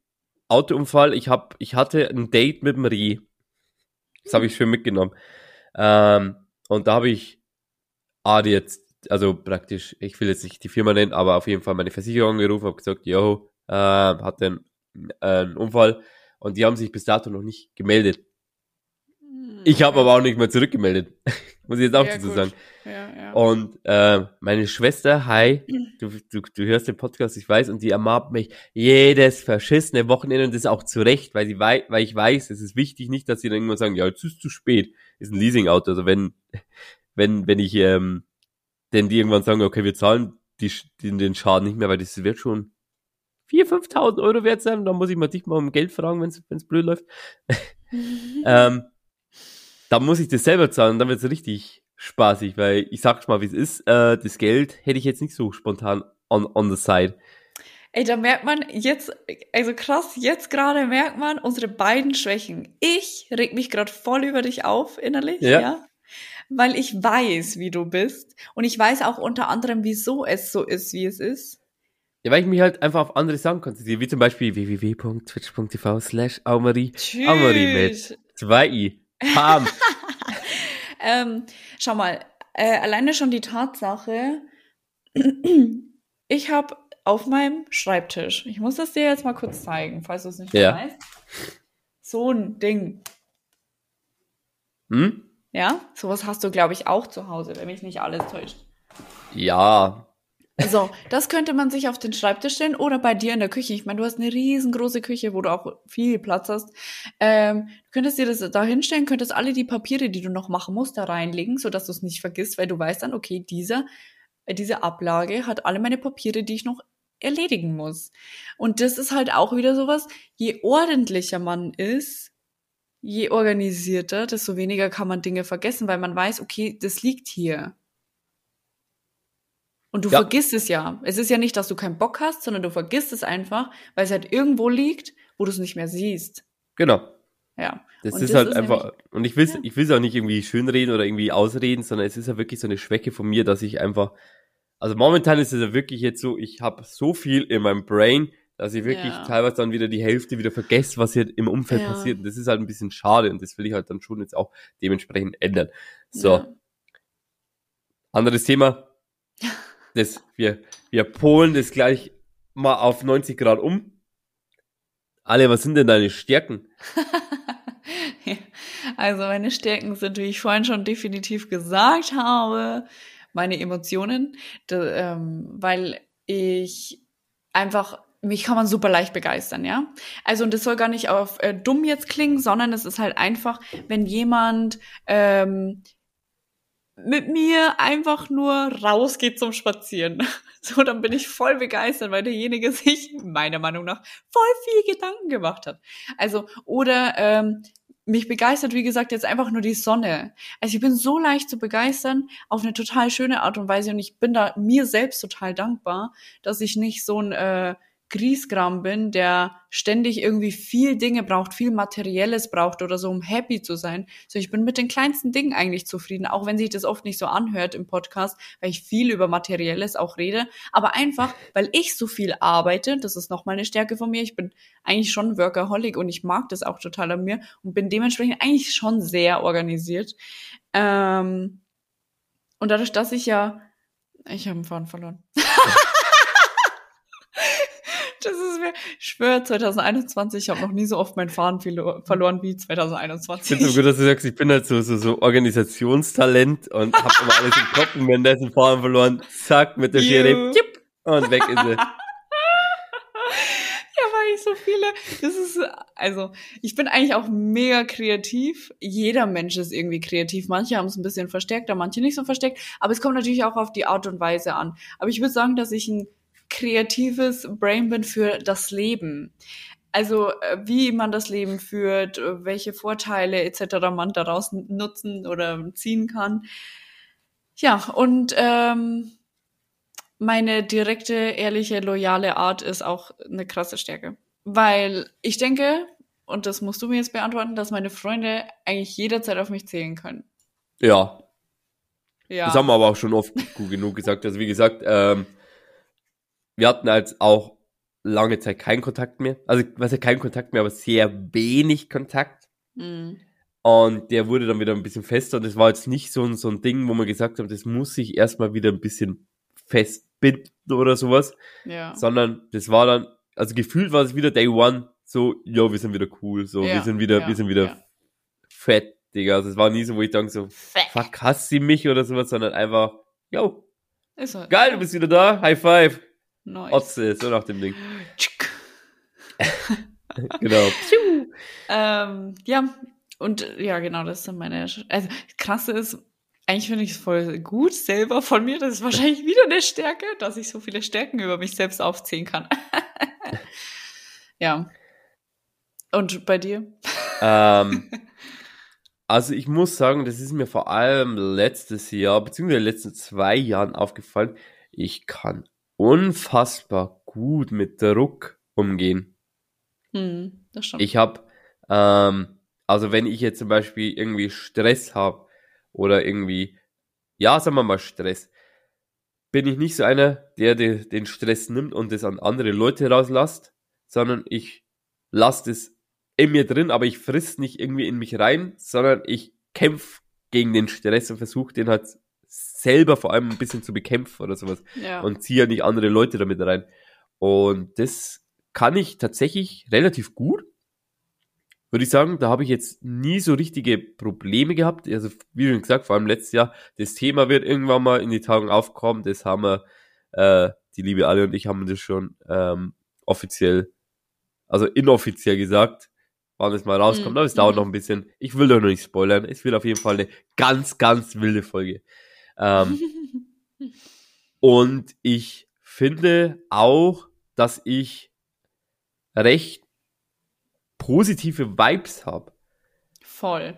Autounfall, ich hab, ich hatte ein Date mit dem Reh. Das habe ich schön mitgenommen. Ähm, und da habe ich ah, die jetzt, also praktisch, ich will jetzt nicht die Firma nennen, aber auf jeden Fall meine Versicherung angerufen, habe gesagt, yo, äh, hatte einen, äh, einen Unfall und die haben sich bis dato noch nicht gemeldet. Ich habe aber auch nicht mehr zurückgemeldet. Muss ich jetzt auch Ja, dazu gut. sagen. Ja. Und äh, meine Schwester, hi, du, du, du hörst den Podcast, ich weiß, und die ermahnt mich jedes verschissene Wochenende und das auch zu Recht, weil, sie wei weil ich weiß, es ist wichtig nicht, dass sie dann irgendwann sagen, ja, jetzt ist zu spät, ist ein Leasingauto. Also wenn, wenn, wenn ich, ähm, denn die irgendwann sagen, okay, wir zahlen die, den, den Schaden nicht mehr, weil das wird schon 4.000, 5.000 Euro wert sein, dann muss ich mal dich mal um Geld fragen, wenn es blöd läuft. ähm, dann muss ich das selber zahlen, dann wird es richtig spaßig, weil ich sag's mal, wie es ist, äh, das Geld hätte ich jetzt nicht so spontan on, on the side. Ey, da merkt man jetzt, also krass, jetzt gerade merkt man unsere beiden Schwächen. Ich reg mich gerade voll über dich auf innerlich, Ja. ja. Weil ich weiß, wie du bist. Und ich weiß auch unter anderem, wieso es so ist, wie es ist. Ja, weil ich mich halt einfach auf andere Sachen konzentriere, wie zum Beispiel www.twitch.tv slash Aumarie. Mit zwei i. Pam. Ähm, schau mal, äh, alleine schon die Tatsache, ich habe auf meinem Schreibtisch, ich muss das dir jetzt mal kurz zeigen, falls du es nicht Ja. weißt, so ein Ding. Hm? Ja, sowas hast du, glaube ich, auch zu Hause, wenn mich nicht alles täuscht. Ja. So, das könnte man sich auf den Schreibtisch stellen oder bei dir in der Küche. Ich meine, du hast eine riesengroße Küche, wo du auch viel Platz hast. Ähm, du könntest dir das da hinstellen, könntest alle die Papiere, die du noch machen musst, da reinlegen, sodass du es nicht vergisst, weil du weißt dann, okay, dieser, äh, diese Ablage hat alle meine Papiere, die ich noch erledigen muss. Und das ist halt auch wieder sowas, je ordentlicher man ist, je organisierter, desto weniger kann man Dinge vergessen, weil man weiß, okay, das liegt hier. Und du Ja. vergisst es ja. Es ist ja nicht, dass du keinen Bock hast, sondern du vergisst es einfach, weil es halt irgendwo liegt, wo du es nicht mehr siehst. Genau. Ja. Das Und ist das halt ist einfach, nämlich- und ich will Ja. ich will's auch nicht irgendwie schönreden oder irgendwie ausreden, sondern es ist ja wirklich so eine Schwäche von mir, dass ich einfach, also momentan ist es ja wirklich jetzt so, ich habe so viel in meinem Brain, dass ich wirklich Ja. teilweise dann wieder die Hälfte wieder vergesse, was hier im Umfeld Ja. passiert. Und das ist halt ein bisschen schade und das will ich halt dann schon jetzt auch dementsprechend ändern. So, Ja. anderes Thema. Das, wir, wir polen das gleich mal auf 90 Grad um. Alle, was sind denn deine Stärken? Also meine Stärken sind, wie ich vorhin schon definitiv gesagt habe, meine Emotionen, da, ähm, weil ich einfach mich kann man super leicht begeistern, ja. Also und das soll gar nicht auf äh, dumm jetzt klingen, sondern es ist halt einfach, wenn jemand ähm, mit mir einfach nur rausgeht zum Spazieren. So, dann bin ich voll begeistert, weil derjenige sich meiner Meinung nach voll viel Gedanken gemacht hat. Also, oder ähm, mich begeistert, wie gesagt, jetzt einfach nur die Sonne. Also ich bin so leicht zu begeistern auf eine total schöne Art und Weise und ich bin da mir selbst total dankbar, dass ich nicht so ein äh, Griesgram bin, der ständig irgendwie viel Dinge braucht, viel Materielles braucht oder so, um happy zu sein. So, ich bin mit den kleinsten Dingen eigentlich zufrieden, auch wenn sich das oft nicht so anhört im Podcast, weil ich viel über Materielles auch rede. Aber einfach, weil ich so viel arbeite, das ist nochmal eine Stärke von mir. Ich bin eigentlich schon Workaholic und ich mag das auch total an mir und bin dementsprechend eigentlich schon sehr organisiert. Ähm, und dadurch, dass ich ja, ich habe einen Faden verloren. Das ist mir, ich schwöre, 2021, ich habe noch nie so oft meinen Faden verlo- verloren wie Ich 2021. finde so gut, dass du sagst, ich bin halt so, so, so Organisationstalent und hab immer alles im Kopf und wenn ein Faden verloren, zack, mit der Schere, und weg ist sie. Ja, weil ich so viele, das ist, also, ich bin eigentlich auch mega kreativ. Jeder Mensch ist irgendwie kreativ. Manche haben es ein bisschen verstärkter, manche nicht so versteckt. Aber es kommt natürlich auch auf die Art und Weise an. Aber ich würde sagen, dass ich ein kreatives Brain bin für das Leben. Also, äh, wie man das Leben führt, äh, welche Vorteile etc. man daraus nutzen oder ziehen kann. Ja, und ähm, meine direkte, ehrliche, loyale Art ist auch eine krasse Stärke. Weil ich denke, und das musst du mir jetzt beantworten, dass meine Freunde eigentlich jederzeit auf mich zählen können. Ja, Ja. das haben wir aber auch schon oft gut genug gesagt. Also wie gesagt, ähm, wir hatten halt auch lange Zeit keinen Kontakt mehr. Also, was ja keinen Kontakt mehr, aber sehr wenig Kontakt. Mhm. Und der wurde dann wieder ein bisschen fester. Und das war jetzt nicht so ein, so ein Ding, wo man gesagt hat, das muss sich erstmal wieder ein bisschen festbinden oder sowas. Ja. Sondern das war dann, also gefühlt war es wieder Day One, so, yo, wir sind wieder cool, so, Ja, wir sind wieder, ja, wir sind wieder fett, Digga. Also es war nie so, wo ich denke so, fuck, hasst sie mich oder sowas, sondern einfach, yo, er. geil, du bist wieder da, High Five, Nice. Otze, so nach dem Ding. Genau. Ähm, ja, und ja, genau, das sind meine. Also, das krasse ist, eigentlich finde ich es voll gut selber von mir. Das ist wahrscheinlich wieder eine Stärke, dass ich so viele Stärken über mich selbst aufzählen kann. ja. Und bei dir? ähm, also ich muss sagen, das ist mir vor allem letztes Jahr, beziehungsweise in den letzten zwei Jahren aufgefallen, ich kann unfassbar gut mit Druck umgehen. Hm, das stimmt. Ich habe, ähm, also wenn ich jetzt zum Beispiel irgendwie Stress habe oder irgendwie, ja, sagen wir mal Stress, bin ich nicht so einer, der de, den Stress nimmt und das an andere Leute rauslässt, sondern ich lasse das in mir drin, aber ich friss nicht irgendwie in mich rein, sondern ich kämpf gegen den Stress und versuche den halt selber vor allem ein bisschen zu bekämpfen oder sowas ja. und ziehe ja nicht andere Leute damit rein. Und das kann ich tatsächlich relativ gut. Würde ich sagen, da habe ich jetzt nie so richtige Probleme gehabt. Also, wie schon gesagt, vor allem letztes Jahr, das Thema wird irgendwann mal in die Tagung aufkommen. Das haben wir, äh, die liebe Alle und ich haben das schon ähm, offiziell, also inoffiziell gesagt, wann es mal rauskommt. Mhm. Aber es dauert Mhm. noch ein bisschen. Ich will doch noch nicht spoilern. Es wird auf jeden Fall eine ganz, ganz wilde Folge. Ähm, und ich finde auch, dass ich recht positive Vibes habe. Voll.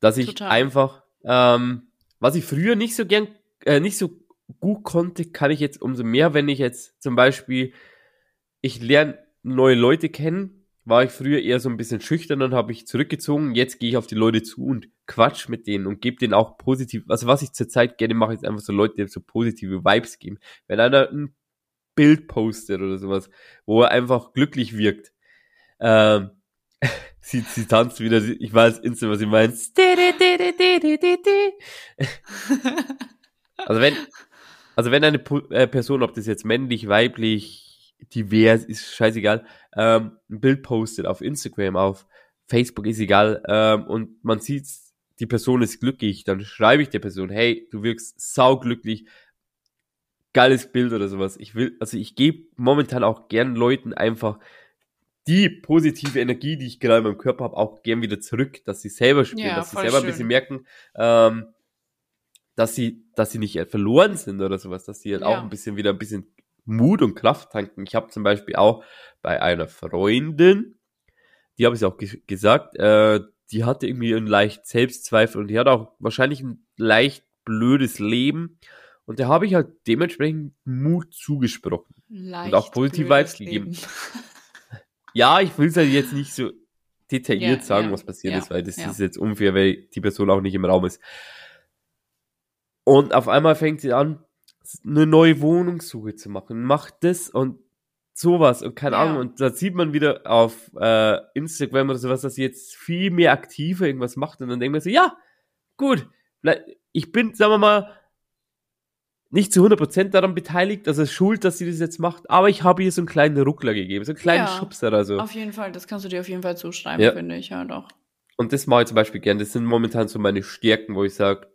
Dass ich Total. einfach, ähm, was ich früher nicht so gern, äh, nicht so gut konnte, kann ich jetzt umso mehr, wenn ich jetzt zum Beispiel, ich lerne neue Leute kennen, war ich früher eher so ein bisschen schüchtern und habe ich zurückgezogen. Jetzt gehe ich auf die Leute zu und quatsch mit denen und gebe denen auch positiv, also was ich zurzeit gerne mache, ist einfach so Leute, die so positive Vibes geben. Wenn einer ein Bild postet oder sowas, wo er einfach glücklich wirkt, ähm, sie, sie tanzt wieder, ich weiß instant, was sie meint. Also wenn, also wenn eine äh, Person, ob das jetzt männlich, weiblich, divers, ist scheißegal, ähm, ein Bild postet auf Instagram, auf Facebook, ist egal, ähm, und man sieht, die Person ist glücklich, dann schreibe ich der Person, hey, du wirkst sauglücklich, geiles Bild oder sowas. Ich will, also ich gebe momentan auch gern Leuten einfach die positive Energie, die ich gerade in meinem Körper habe, auch gern wieder zurück, dass sie selber spüren, Ja, dass sie selber ein schön. bisschen merken, ähm, dass sie, dass sie nicht verloren sind oder sowas, dass sie halt Ja. auch ein bisschen wieder ein bisschen Mut und Kraft tanken. Ich habe zum Beispiel auch bei einer Freundin, die habe ich auch ge gesagt, äh, die hatte irgendwie einen leicht Selbstzweifel und die hat auch wahrscheinlich ein leicht blödes Leben. Und da habe ich halt dementsprechend Mut zugesprochen. Leicht auch positive Vibes gegeben. Leben. Ja, ich will es halt jetzt nicht so detailliert Ja, sagen, ja, was passiert ja, ist, weil das ist jetzt unfair, weil die Person auch nicht im Raum ist. Und auf einmal fängt sie an, eine neue Wohnungssuche zu machen, macht das und sowas und keine Ja. Ahnung. Und da sieht man wieder auf äh, Instagram oder sowas, dass sie jetzt viel mehr aktiver irgendwas macht und dann denkt man so, ja, gut, ich bin, sagen wir mal, nicht zu 100% daran beteiligt, also schuld, dass sie das jetzt macht, aber ich habe ihr so einen kleinen Ruckler gegeben, so einen kleinen Ja. Schubser oder so. Auf jeden Fall, das kannst du dir auf jeden Fall zuschreiben, Ja. finde ich, ja doch. Und das mache ich zum Beispiel gern. Das sind momentan so meine Stärken, wo ich sage,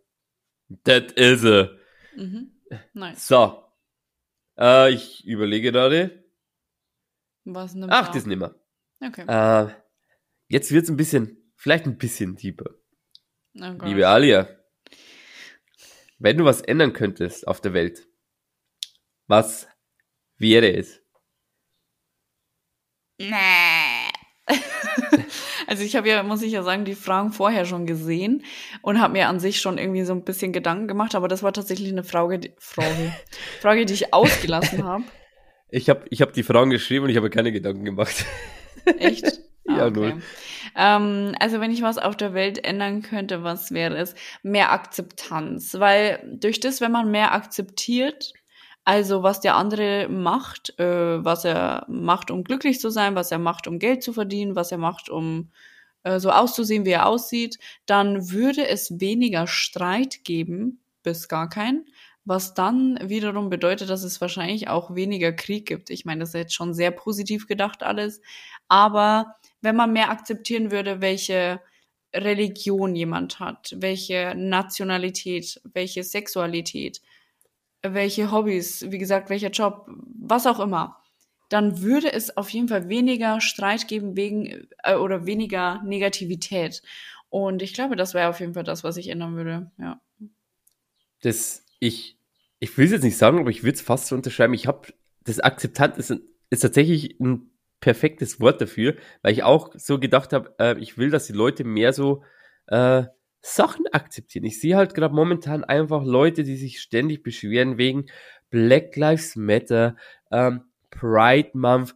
that is it. Mhm. Nice. So. Äh, ich überlege gerade. Was nimmst Ach, das mehr. Okay. Äh, jetzt wird's ein bisschen, vielleicht ein bisschen tiefer. Oh Gott. Liebe Alia, wenn du was ändern könntest auf der Welt, was wäre es? Nee. Also ich habe ja, muss ich ja sagen, die Fragen vorher schon gesehen und habe mir an sich schon irgendwie so ein bisschen Gedanken gemacht, aber das war tatsächlich eine Frage, die, Frage, Frage, die ich ausgelassen habe. Ich habe ich hab die Fragen geschrieben und ich habe keine Gedanken gemacht. Echt? Ja, null. Ähm, also wenn ich was auf der Welt ändern könnte, was wäre es? Mehr Akzeptanz, weil durch das, wenn man mehr akzeptiert, also was der andere macht, äh, was er macht, um glücklich zu sein, was er macht, um Geld zu verdienen, was er macht, um äh, so auszusehen, wie er aussieht, dann würde es weniger Streit geben, bis gar keinen, was dann wiederum bedeutet, dass es wahrscheinlich auch weniger Krieg gibt. Ich meine, das ist jetzt schon sehr positiv gedacht alles, aber wenn man mehr akzeptieren würde, welche Religion jemand hat, welche Nationalität, welche Sexualität, welche Hobbys, wie gesagt, welcher Job, was auch immer, dann würde es auf jeden Fall weniger Streit geben wegen äh, oder weniger Negativität. Und ich glaube, das wäre auf jeden Fall das, was ich ändern würde. Ja. das, ich, ich will es jetzt nicht sagen, aber ich würde es fast so unterschreiben. Ich habe, das Akzeptant ist, ist tatsächlich ein perfektes Wort dafür, weil ich auch so gedacht habe, äh, ich will, dass die Leute mehr so äh, Sachen akzeptieren. Ich sehe halt gerade momentan einfach Leute, die sich ständig beschweren wegen Black Lives Matter, ähm, Pride Month,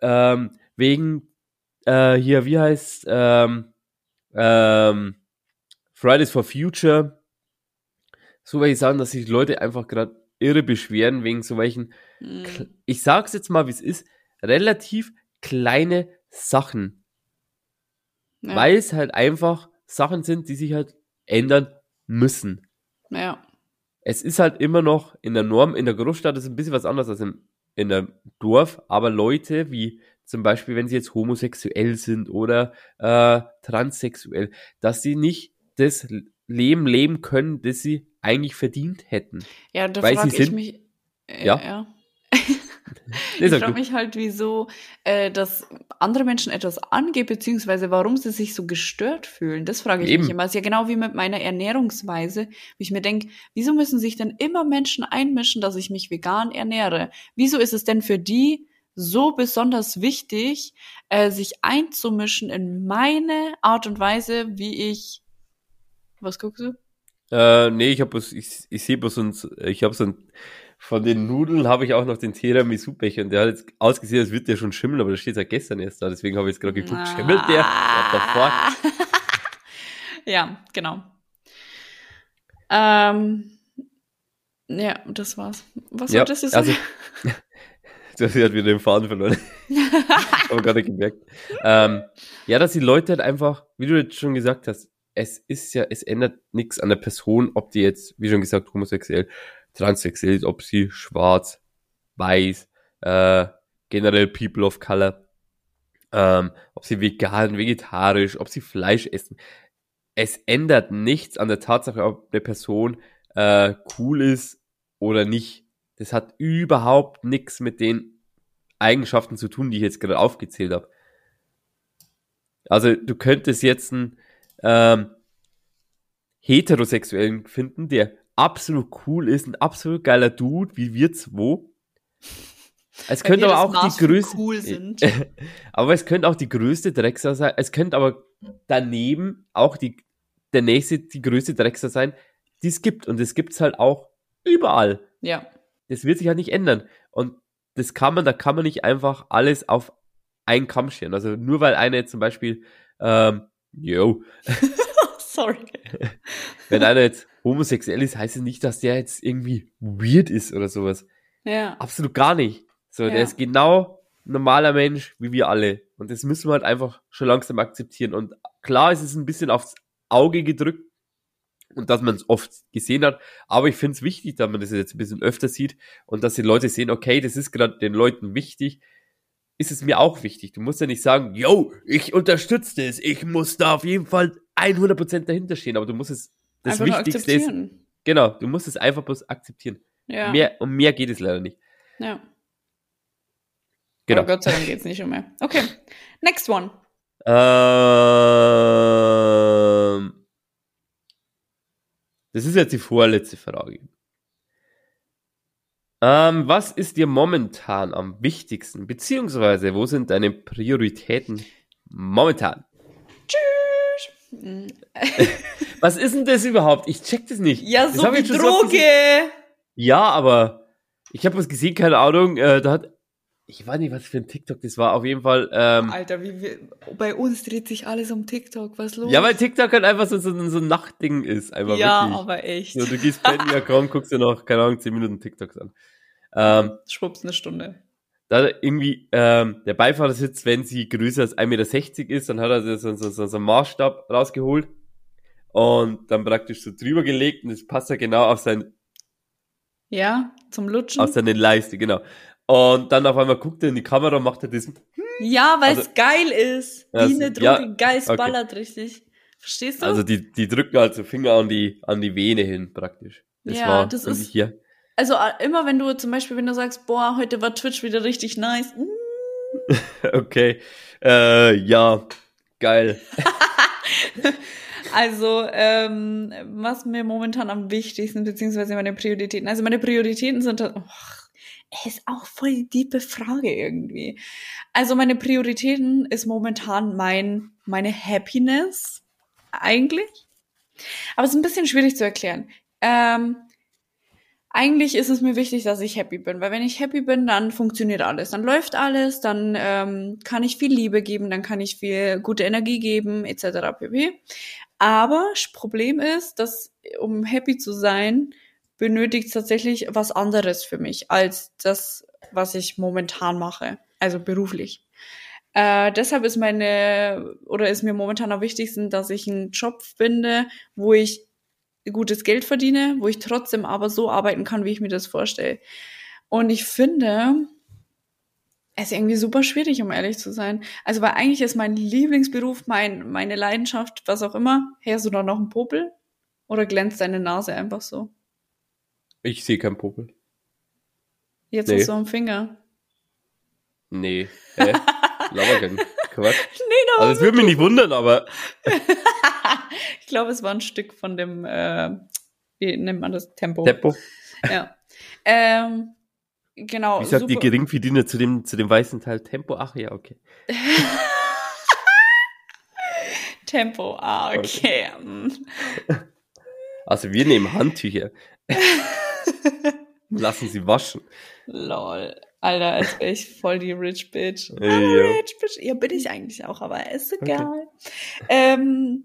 ähm, wegen äh, hier, wie heißt ähm, ähm, Fridays for Future, so welche Sachen, dass sich Leute einfach gerade irre beschweren wegen so welchen, Mhm. ich sag's jetzt mal, wie es ist, relativ kleine Sachen, Ja. weil es halt einfach Sachen sind, die sich halt ändern müssen. ja. Es ist halt immer noch in der Norm, in der Großstadt ist ein bisschen was anderes als im, in der Dorf, aber Leute wie zum Beispiel, wenn sie jetzt homosexuell sind oder äh, transsexuell, dass sie nicht das Leben leben können, das sie eigentlich verdient hätten. Ja, da frage ich mich. Äh, Ja. ja. Ich frage mich halt, wieso äh, das andere Menschen etwas angeht, beziehungsweise warum sie sich so gestört fühlen. Das frage ich Eben. mich immer. Das ist ja genau wie mit meiner Ernährungsweise, wo ich mir denke, wieso müssen sich denn immer Menschen einmischen, dass ich mich vegan ernähre? Wieso ist es denn für die so besonders wichtig, äh, sich einzumischen in meine Art und Weise, wie ich. Was guckst du? Äh, nee, ich habe ich, ich sehe bloß so ein, ich habe so ein, von den Nudeln habe ich auch noch den Tiramisu-Becher und der hat jetzt ausgesehen, als würde der schon schimmeln, aber der steht seit gestern erst da, deswegen habe ich jetzt gerade geguckt, schimmelt der? What the fuck? ja, genau. Ähm, ja, das war's. Was Ja, wolltest du sagen? also, du hast wieder den Faden verloren. aber gerade gemerkt. Ähm, ja, dass die Leute halt einfach, wie du jetzt schon gesagt hast, es ist ja, es ändert nichts an der Person, ob die jetzt, wie schon gesagt, homosexuell, transsexuell ist, ob sie schwarz, weiß, äh, generell People of Color, ähm, ob sie vegan, vegetarisch, ob sie Fleisch essen. Es ändert nichts an der Tatsache, ob eine Person äh, cool ist oder nicht. Das hat überhaupt nichts mit den Eigenschaften zu tun, die ich jetzt gerade aufgezählt habe. Also du könntest jetzt einen ähm, Heterosexuellen finden, der absolut cool ist, ein absolut geiler Dude, wie wir zwei. Es könnte aber auch Maß die größte, cool aber es könnte auch die größte Drecksau sein. Es könnte aber daneben auch die, der nächste, die größte Drecksau sein, die es gibt. Und es gibt's halt auch überall. Ja. Das wird sich halt nicht ändern. Und das kann man, da kann man nicht einfach alles auf einen Kamm scheren. Also nur weil einer jetzt zum Beispiel, ähm, yo, Sorry. wenn einer jetzt homosexuell ist, heißt es nicht, dass der jetzt irgendwie weird ist oder sowas. Ja. Absolut gar nicht. So, Ja. der ist genau ein normaler Mensch, wie wir alle. Und das müssen wir halt einfach schon langsam akzeptieren. Und klar, es ist ein bisschen aufs Auge gedrückt und dass man es oft gesehen hat. Aber ich finde es wichtig, dass man das jetzt ein bisschen öfter sieht und dass die Leute sehen, okay, das ist gerade den Leuten wichtig. Ist es mir auch wichtig. Du musst ja nicht sagen, yo, ich unterstütze das. Ich muss da auf jeden Fall 100% dahinter stehen. Aber du musst es, das Einfach Wichtigste ist, genau, du musst es einfach bloß akzeptieren. Ja. Mehr, um mehr geht es leider nicht. ja. Genau. Aber Gott sei Dank geht's nicht um mehr. Okay. Next one. Ähm, das ist jetzt die vorletzte Frage. Ähm, was ist dir momentan am wichtigsten? Beziehungsweise, wo sind deine Prioritäten momentan? Mm. Was ist denn das überhaupt? Ich check das nicht. Ja, das so wie schon so. Droge. Ja, aber ich habe was gesehen, keine Ahnung. Äh, da hat, ich weiß nicht, was für ein TikTok das war. Auf jeden Fall. Ähm, Alter, wie wir, bei uns dreht sich alles um TikTok. Was ist los? ja, weil TikTok halt einfach so, so, so ein Nachtding ist. Einfach ja wirklich. aber echt. So, du gehst pennen, ja kaum, guckst dir noch, keine Ahnung, 10 Minuten TikToks an. Ähm, Schwupps, eine Stunde. da irgendwie ähm, der Beifahrersitz, wenn sie größer als 1,60 Meter ist, dann hat er so, so, so, so einen Maßstab rausgeholt und dann praktisch so drüber gelegt und das passt ja genau auf, sein, Ja, zum Lutschen. auf seine Leiste, genau. Und dann auf einmal guckt er in die Kamera und macht er das. ja, weil es also- geil ist. Ja, Wie so- eine Droge. ja, geil, es okay. ballert richtig. Verstehst du? Also die, die drücken halt so Finger an die, an die Vene hin praktisch. Das Ja, war das ist- hier. Also äh, immer wenn du zum Beispiel, wenn du sagst, boah, heute war Twitch wieder richtig nice. mm, Okay. Äh, ja, geil. Also, ähm, was mir momentan am wichtigsten, beziehungsweise meine Prioritäten. Also meine Prioritäten sind, oh, ist auch voll die tiefe Frage irgendwie. Also meine Prioritäten ist momentan mein, meine Happiness eigentlich. Aber es ist ein bisschen schwierig zu erklären. Ähm, eigentlich ist es mir wichtig, dass ich happy bin, weil wenn ich happy bin, dann funktioniert alles, dann läuft alles, dann ähm, kann ich viel Liebe geben, dann kann ich viel gute Energie geben, etc. pp. Aber Problem ist, dass um happy zu sein, benötigt tatsächlich was anderes für mich als das, was ich momentan mache, also beruflich. Äh, deshalb ist meine oder ist mir momentan am wichtigsten, dass ich einen Job finde, wo ich gutes Geld verdiene, wo ich trotzdem aber so arbeiten kann, wie ich mir das vorstelle. Und ich finde, es ist irgendwie super schwierig, um ehrlich zu sein. Also, weil eigentlich ist mein Lieblingsberuf, mein, meine Leidenschaft, was auch immer. Hey, hast du da noch einen Popel? Oder glänzt deine Nase einfach so? Ich sehe keinen Popel. Jetzt Nee. hast du am Finger. Nee. Hä? Labergang. Quatsch. Nee, Also es würde mich nicht wundern, aber ich glaube, es war ein Stück von dem, äh, wie nennt man das? Tempo. Tempo. Ja. Ähm, genau. Wie sagt die super- Geringverdiener zu dem, zu dem weißen Teil Tempo? Ach ja, okay. Tempo. Ah, okay. Mm. Also wir nehmen Handtücher. Lassen sie waschen. Lol. Alter, als wäre ich voll die Rich Bitch. I'm ja. Rich Bitch. Ja, bin ich eigentlich auch, aber ist egal. Ähm,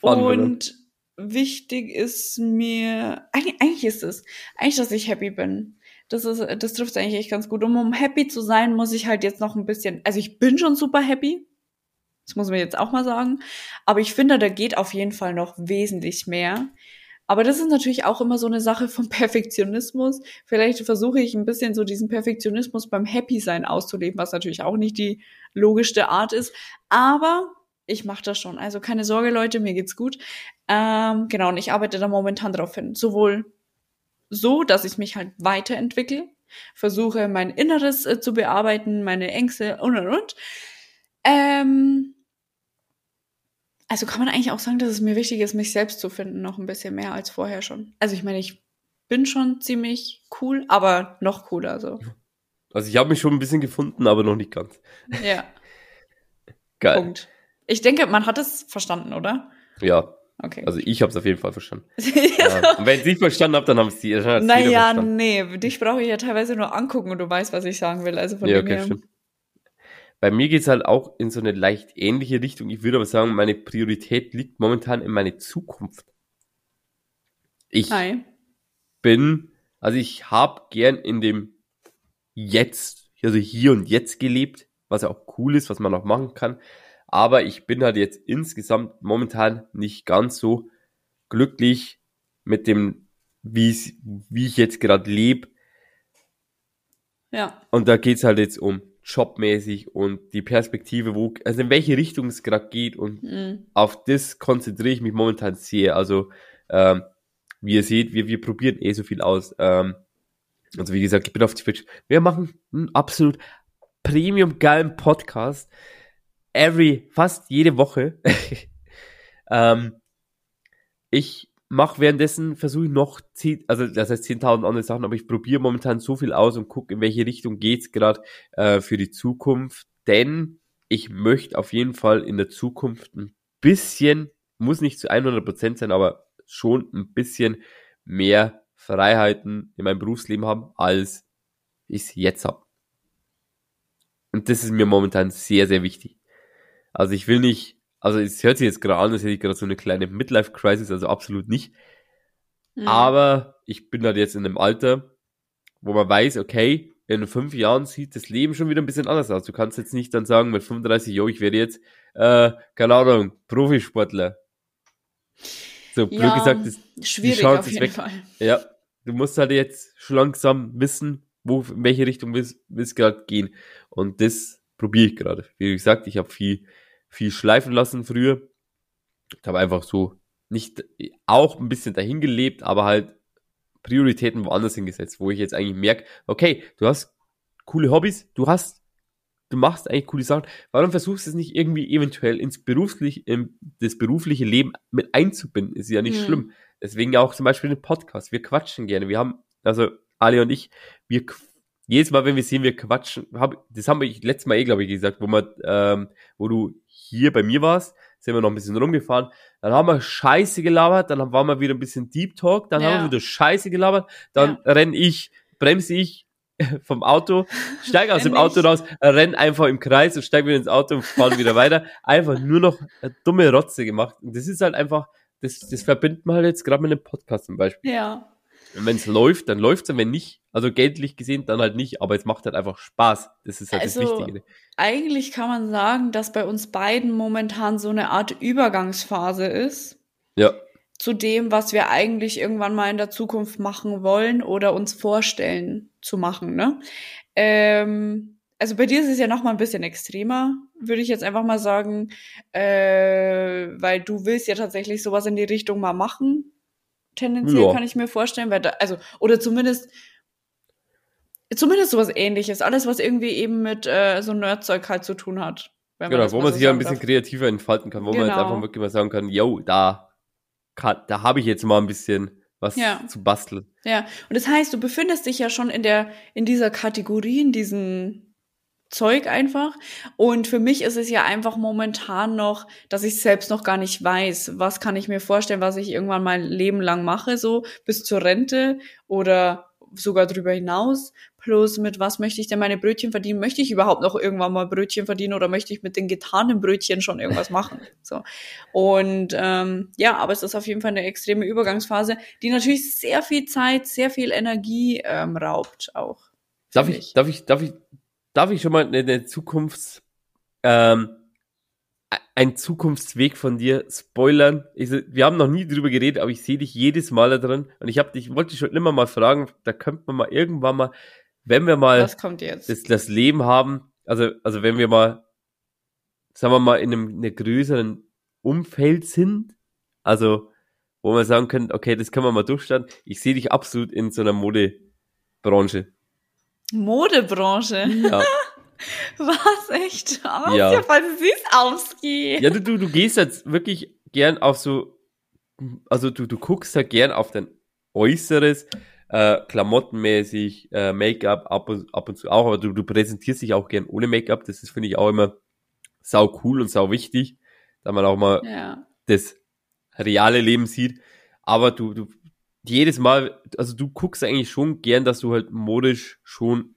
Fun, und wichtig ist mir, eigentlich, eigentlich ist es, eigentlich, dass ich happy bin. Das ist, das trifft eigentlich echt ganz gut. Um, um happy zu sein, muss ich halt jetzt noch ein bisschen, also ich bin schon super happy. Das muss man jetzt auch mal sagen. Aber ich finde, da geht auf jeden Fall noch wesentlich mehr. Aber das ist natürlich auch immer so eine Sache vom Perfektionismus. Vielleicht versuche ich ein bisschen so diesen Perfektionismus beim Happy sein auszuleben, was natürlich auch nicht die logischste Art ist. Aber ich mache das schon. Also keine Sorge, Leute, mir geht's gut. Ähm, genau, und ich arbeite da momentan drauf hin. Sowohl so, dass ich mich halt weiterentwickle, versuche mein Inneres äh, zu bearbeiten, meine Ängste und und und. Ähm, also kann man eigentlich auch sagen, dass es mir wichtig ist, mich selbst zu finden, noch ein bisschen mehr als vorher schon. Also ich meine, ich bin schon ziemlich cool, aber noch cooler so. Also ich habe mich schon ein bisschen gefunden, aber noch nicht ganz. Ja, Geil. Punkt. Ich denke, man hat es verstanden, oder? Ja, Okay. also ich habe es auf jeden Fall verstanden. Ja. Und wenn ich nicht verstanden habe, dann haben es die. naja, verstanden. nee, dich brauche ich ja teilweise nur angucken und du weißt, was ich sagen will. Also von Ja, dem okay, her. stimmt. Bei mir geht's halt auch in so eine leicht ähnliche Richtung. Ich würde aber sagen, meine Priorität liegt momentan in meine Zukunft. Ich Hi. bin, also ich habe gern in dem Jetzt, also hier und jetzt gelebt, was ja auch cool ist, was man auch machen kann. Aber ich bin halt jetzt insgesamt momentan nicht ganz so glücklich mit dem, wie wie ich jetzt gerade lebe. Ja. Und da geht's halt jetzt um jobmäßig und die Perspektive, wo, also in welche Richtung es gerade geht und Mhm. auf das konzentriere ich mich momentan sehr. Also, ähm, wie ihr seht, wir, wir probieren eh so viel aus. Ähm, also wie gesagt, ich bin auf Twitch. Wir machen einen absolut premium geilen Podcast. Every, fast jede Woche. ähm, ich mache währenddessen, versuche ich noch, 10, also das heißt 10.000 andere Sachen, aber ich probiere momentan so viel aus und gucke, in welche Richtung geht's gerade äh, für die Zukunft. Denn ich möchte auf jeden Fall in der Zukunft ein bisschen, muss nicht zu 100% sein, aber schon ein bisschen mehr Freiheiten in meinem Berufsleben haben, als ich es jetzt habe. Und das ist mir momentan sehr, sehr wichtig. Also ich will nicht, also es hört sich jetzt gerade an, als hätte ich gerade so eine kleine Midlife-Crisis, also absolut nicht. Mhm. Aber ich bin halt jetzt in einem Alter, wo man weiß, okay, in fünf Jahren sieht das Leben schon wieder ein bisschen anders aus. Du kannst jetzt nicht dann sagen mit 35, yo, ich werde jetzt, äh, keine Ahnung, Profisportler. So, blöd Ja, gesagt, das, Schwierig Chance auf ist jeden weg. Fall. ja, du musst halt jetzt schon langsam wissen, wo, in welche Richtung willst es gerade gehen. Und das probiere ich gerade. Wie gesagt, ich habe viel, viel schleifen lassen früher. Ich habe einfach so nicht, auch ein bisschen dahin gelebt, aber halt Prioritäten woanders hingesetzt, wo ich jetzt eigentlich merke, okay, du hast coole Hobbys, du hast, du machst eigentlich coole Sachen. Warum versuchst du es nicht irgendwie eventuell ins berufliche, in das berufliche Leben mit einzubinden? Ist ja nicht Hm. schlimm. Deswegen auch zum Beispiel den Podcast. Wir quatschen gerne. Wir haben, also Ali und ich, wir qu- jedes Mal, wenn wir sehen, wir quatschen, hab, das haben wir letztes Mal eh, glaube ich, gesagt, wo wir, ähm, wo du hier bei mir warst, sind wir noch ein bisschen rumgefahren. Dann haben wir Scheiße gelabert, dann waren wir wieder ein bisschen Deep Talk, dann haben Ja. wir wieder Scheiße gelabert, dann renn ich, bremse ich vom Auto, steige aus dem Auto raus, renn einfach im Kreis und steige wieder ins Auto und fahren wieder weiter. Einfach nur noch eine dumme Rotze gemacht. Und das ist halt einfach, das, das verbindet man halt jetzt gerade mit einem Podcast zum Beispiel. Ja. Und wenn es läuft, dann läuft's und wenn nicht, also geldlich gesehen, dann halt nicht, aber es macht halt einfach Spaß. Das ist halt das Also, Wichtige. Eigentlich kann man sagen, dass bei uns beiden momentan so eine Art Übergangsphase ist Ja, zu dem, was wir eigentlich irgendwann mal in der Zukunft machen wollen oder uns vorstellen zu machen. Ne? Ähm, also bei dir ist es ja noch mal ein bisschen extremer, würde ich jetzt einfach mal sagen, äh, weil du willst ja tatsächlich sowas in die Richtung mal machen. Tendenziell Ja. kann ich mir vorstellen, weil da, also oder zumindest zumindest sowas Ähnliches, alles was irgendwie eben mit äh, so Nerdzeug halt zu tun hat. genau, wo man sich ja ein bisschen darf. kreativer entfalten kann, wo man jetzt Genau. einfach wirklich mal sagen kann, yo, da, kann, da habe ich jetzt mal ein bisschen was Ja. zu basteln. Ja, und das heißt, du befindest dich ja schon in der, in dieser Kategorie, in diesem Zeug einfach. Und für mich ist es ja einfach momentan noch, dass ich selbst noch gar nicht weiß, was kann ich mir vorstellen, was ich irgendwann mein Leben lang mache, so bis zur Rente oder sogar drüber hinaus. Plus mit was möchte ich denn meine Brötchen verdienen? Möchte ich überhaupt noch irgendwann mal Brötchen verdienen oder möchte ich mit den getanen Brötchen schon irgendwas machen? So. Und ähm, ja, aber es ist auf jeden Fall eine extreme Übergangsphase, die natürlich sehr viel Zeit, sehr viel Energie ähm, raubt auch. Darf ich, darf ich, darf ich, darf ich schon mal eine, Zukunfts, ähm, ein Zukunftsweg von dir spoilern? Ich, wir haben noch nie drüber geredet, aber ich sehe dich jedes Mal da drin und ich habe dich, wollte dich schon immer mal fragen, da könnte man mal irgendwann mal, wenn wir mal das, das Leben haben, also, also wenn wir mal, sagen wir mal, in einem, in größeren Umfeld sind, also wo man sagen können, okay, das können wir mal durchstanden. Ich sehe dich absolut in so einer Modebranche. Modebranche. Ja. Was echt? Oh, Ja. ja. voll süß ausgeht. Ja, du, du, du gehst jetzt wirklich gern auf so, also du, du guckst ja gern auf dein Äußeres, äh, klamottenmäßig, äh, Make-up ab und, ab und zu auch, aber du, du präsentierst dich auch gern ohne Make-up. Das ist, finde ich, auch immer sau cool und sau wichtig, da man auch mal Ja. das reale Leben sieht. Aber du, du, jedes Mal, also du guckst eigentlich schon gern, dass du halt modisch schon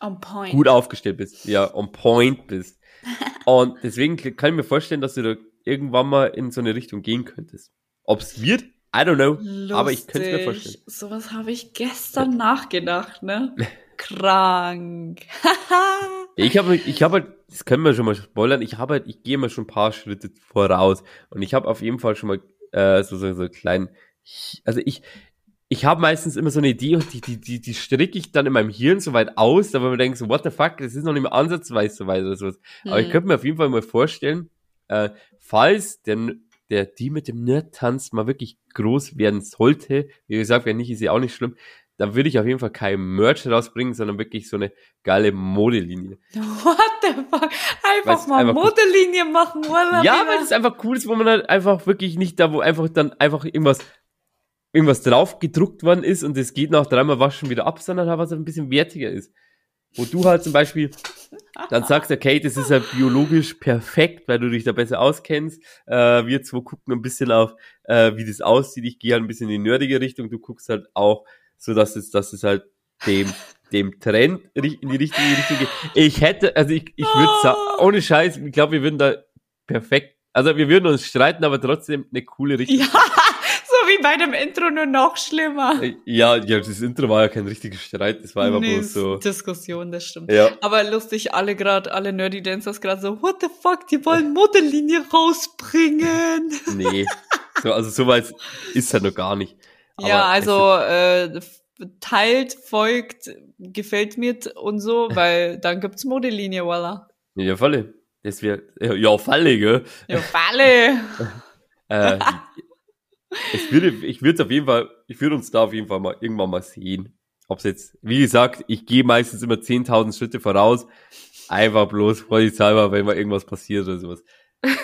On point. gut aufgestellt bist, ja, on point bist. Und deswegen kann ich mir vorstellen, dass du da irgendwann mal in so eine Richtung gehen könntest. Ob's wird, I don't know, aber ich könnte es mir Lustig. vorstellen. Sowas habe ich gestern nachgedacht, ne? Krank. Ich habe, ich habe halt, das können wir schon mal spoilern, ich habe halt, ich gehe mal schon ein paar Schritte voraus und ich habe auf jeden Fall schon mal äh, so, so, so einen kleinen, also ich, ich habe meistens immer so eine Idee und die, die, die, die stricke ich dann in meinem Hirn so weit aus, da man denkt so, what the fuck, das ist noch nicht mal ansatzweise so weit oder sowas. Aber ich Hm. könnte mir auf jeden Fall mal vorstellen, äh, falls der, der die mit dem Nerd-Tanz mal wirklich groß werden sollte, wie gesagt, wenn nicht, ist ja auch nicht schlimm, dann würde ich auf jeden Fall kein Merch rausbringen, sondern wirklich so eine geile Modelinie. What the fuck? Einfach Weil's mal einfach cool- Modellinie machen, oder? Ja, weil das einfach cool ist, wo man halt einfach wirklich nicht da, wo einfach dann einfach irgendwas, irgendwas drauf gedruckt worden ist und es geht nach dreimal waschen wieder ab, sondern halt was ein bisschen wertiger ist. Wo du halt zum Beispiel dann sagst, okay, das ist ja biologisch perfekt, weil du dich da besser auskennst. Äh, wir zwei gucken ein bisschen auf, äh, wie das aussieht. Ich gehe halt ein bisschen in die nerdige Richtung. Du guckst halt auch, so dass es, dass es halt dem, dem Trend in die richtige Richtung geht. Ich hätte, also ich, ich würde sagen, ohne Scheiß, ich glaube, wir würden da perfekt, also wir würden uns streiten, aber trotzdem eine coole Richtung. Ja, wie bei dem Intro, nur noch schlimmer. Äh, Ja, ja, das Intro war ja kein richtiger Streit, das war einfach Nee, bloß so. Diskussion, das stimmt. Ja. Aber lustig, alle gerade, alle Nerdy Dancers gerade so, what the fuck, die wollen Modellinie rausbringen. Nee. So, also so weit ist halt noch gar nicht. Aber ja, also äh, teilt, folgt, gefällt mir und so, weil dann gibt's Modellinie, voila. Ja, Falle. Das wäre, ja, ja, Falle, gell? Ja, Falle. Äh, es würde, ich würde auf jeden Fall, ich würde uns da auf jeden Fall mal irgendwann mal sehen. Ob's jetzt, wie gesagt, ich gehe meistens immer 10.000 Schritte voraus. Einfach bloß vorsichtshalber, wenn mal irgendwas passiert oder sowas.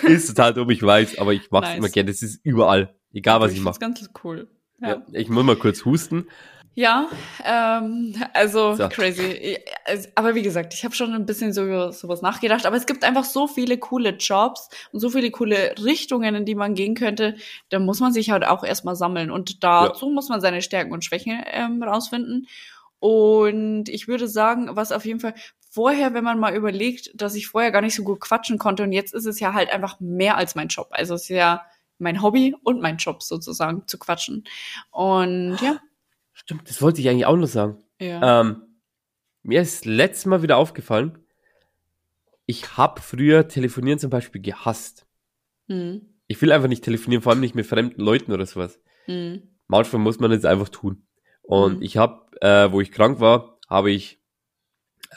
Ist total dumm, ich weiß, aber ich mach's Nice. immer gerne. Das ist überall. Egal, was ich find's mache. ganz cool. Ja. Ja. ich muss mal kurz husten. Ja, ähm, also So. crazy. Also, Aber wie gesagt, ich habe schon ein bisschen so über sowas nachgedacht. Aber es gibt einfach so viele coole Jobs und so viele coole Richtungen, in die man gehen könnte. Da muss man sich halt auch erstmal sammeln. Und dazu muss man seine Stärken und Schwächen ähm, rausfinden. Und ich würde sagen, was auf jeden Fall vorher, wenn man mal überlegt, dass ich vorher gar nicht so gut quatschen konnte und jetzt ist es ja halt einfach mehr als mein Job. Also es ist ja mein Hobby und mein Job sozusagen zu quatschen. Und ja, Stimmt, das wollte ich eigentlich auch noch sagen. ja. Ähm, mir ist letztes Mal wieder aufgefallen, ich habe früher Telefonieren zum Beispiel gehasst. Hm. Ich will einfach nicht telefonieren, vor allem nicht mit fremden Leuten oder sowas. Hm. Manchmal muss man es einfach tun. Und Mhm. ich habe, äh, wo ich krank war, habe ich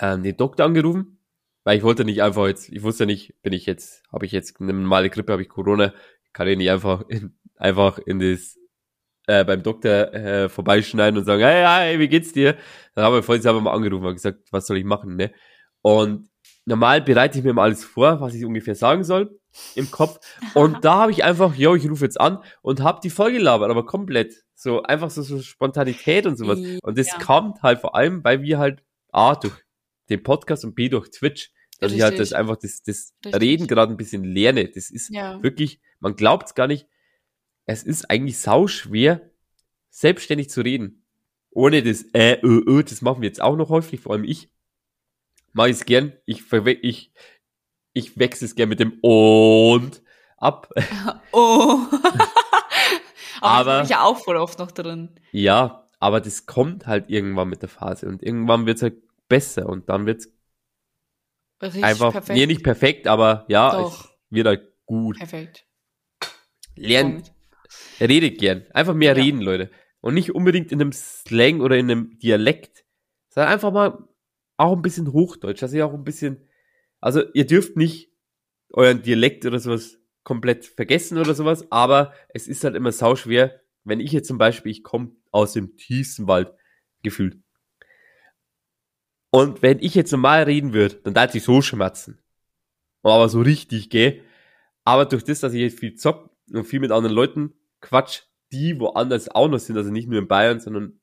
ähm, den Doktor angerufen, weil ich wollte nicht einfach jetzt, ich wusste nicht, bin ich jetzt, habe ich jetzt eine normale Grippe, habe ich Corona, kann ich nicht einfach in, einfach in das äh, beim Doktor äh, vorbeischneiden und sagen, hey, hey, wie geht's dir? Dann habe ich vorhin selber mal angerufen und gesagt, was soll ich machen, ne? Und normal bereite ich mir mal alles vor, was ich ungefähr sagen soll im Kopf. Und da habe ich einfach, yo, ich rufe jetzt an und habe die voll gelabert, aber komplett. So einfach so, so Spontanität und sowas. Ja. Und das kommt halt vor allem, weil wir halt A durch den Podcast und B durch Twitch, dass ich halt Richtig. das einfach das, das Richtig. Reden gerade ein bisschen lerne. Das ist Ja. wirklich, man glaubt es gar nicht, es ist eigentlich sau schwer, selbstständig zu reden. Ohne das äh, ö, ö, das machen wir jetzt auch noch häufig, vor allem ich. Mach ich es gern. Ich, ich, ich wechsle es gern mit dem und ab. Oh. aber Aber- das ich ja auch voll oft noch drin. Ja, aber das kommt halt irgendwann mit der Phase und irgendwann wird's halt besser und dann wird's Richtig einfach, perfekt. nee, nicht perfekt, aber ja, Doch. es wird halt gut. perfekt. Lernt, redet gern. Einfach mehr Ja. reden, Leute. Und nicht unbedingt in einem Slang oder in einem Dialekt, sondern einfach mal auch ein bisschen Hochdeutsch, dass ihr auch ein bisschen, also ihr dürft nicht euren Dialekt oder sowas komplett vergessen oder sowas, aber es ist halt immer sauschwer, wenn ich jetzt zum Beispiel, ich komme aus dem tiefsten Wald, gefühlt. Und wenn ich jetzt normal reden würde, dann darf ich so schmerzen. Aber so richtig, gell? Aber durch das, dass ich jetzt viel zock und viel mit anderen Leuten quatsch, die woanders auch noch sind, also nicht nur in Bayern, sondern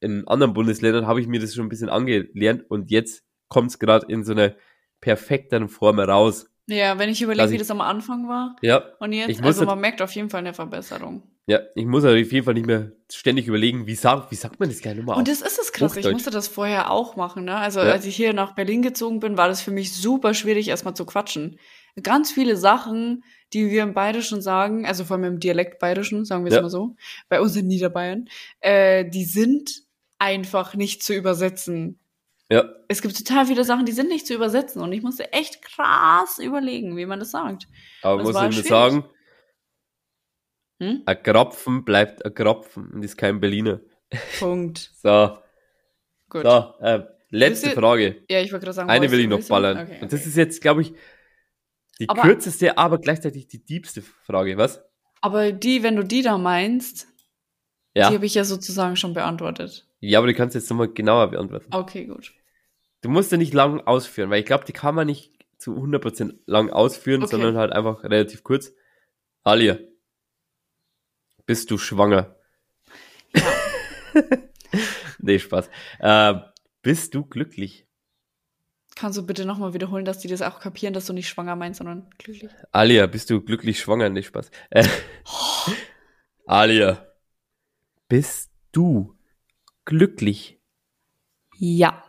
in anderen Bundesländern habe ich mir das schon ein bisschen angelernt und jetzt kommt es gerade in so einer perfekten Form raus. Ja, wenn ich überlege, wie ich- das am Anfang war Ja, und jetzt, also man merkt auf jeden Fall eine Verbesserung. ja, ich muss halt auf jeden Fall nicht mehr ständig überlegen, wie sagt, wie sagt man das gleich nochmal Und das ist es krass. Ich musste das vorher auch machen. Ne? Also Ja. als ich hier nach Berlin gezogen bin, war das für mich super schwierig, erstmal zu quatschen. Ganz viele Sachen, die wir im Bayerischen sagen, also vor allem im Dialekt Bayerischen, sagen wir es Ja. mal so, bei uns in Niederbayern, äh, die sind einfach nicht zu übersetzen. Ja, Es gibt total viele Sachen, die sind nicht zu übersetzen und ich musste echt krass überlegen, wie man das sagt. aber Das muss ich nur schwierig. sagen, Hm? ein Kropfen bleibt ein Kropfen und ist kein Berliner. Punkt. So, Gut. so, äh, letzte Frage. Ja, ich wollte gerade sagen, Eine will ich noch ballern. Okay, Und das okay. ist jetzt, glaube ich, die Aber- kürzeste, aber gleichzeitig die diebste Frage, was? Aber die, wenn du die da meinst, Ja. die habe ich ja sozusagen schon beantwortet. Ja, aber du kannst jetzt nochmal genauer beantworten. Okay, gut. Du musst ja nicht lang ausführen, weil ich glaube, die kann man nicht zu 100% lang ausführen, Okay. sondern halt einfach relativ kurz. Alia, bist du schwanger? nee, Spaß. Ähm, bist du glücklich? Kannst du bitte nochmal wiederholen, dass die das auch kapieren, dass du nicht schwanger meinst, sondern glücklich? Alia, bist du glücklich schwanger? Nee, Spaß. Äh, Alia, bist du glücklich? Ja.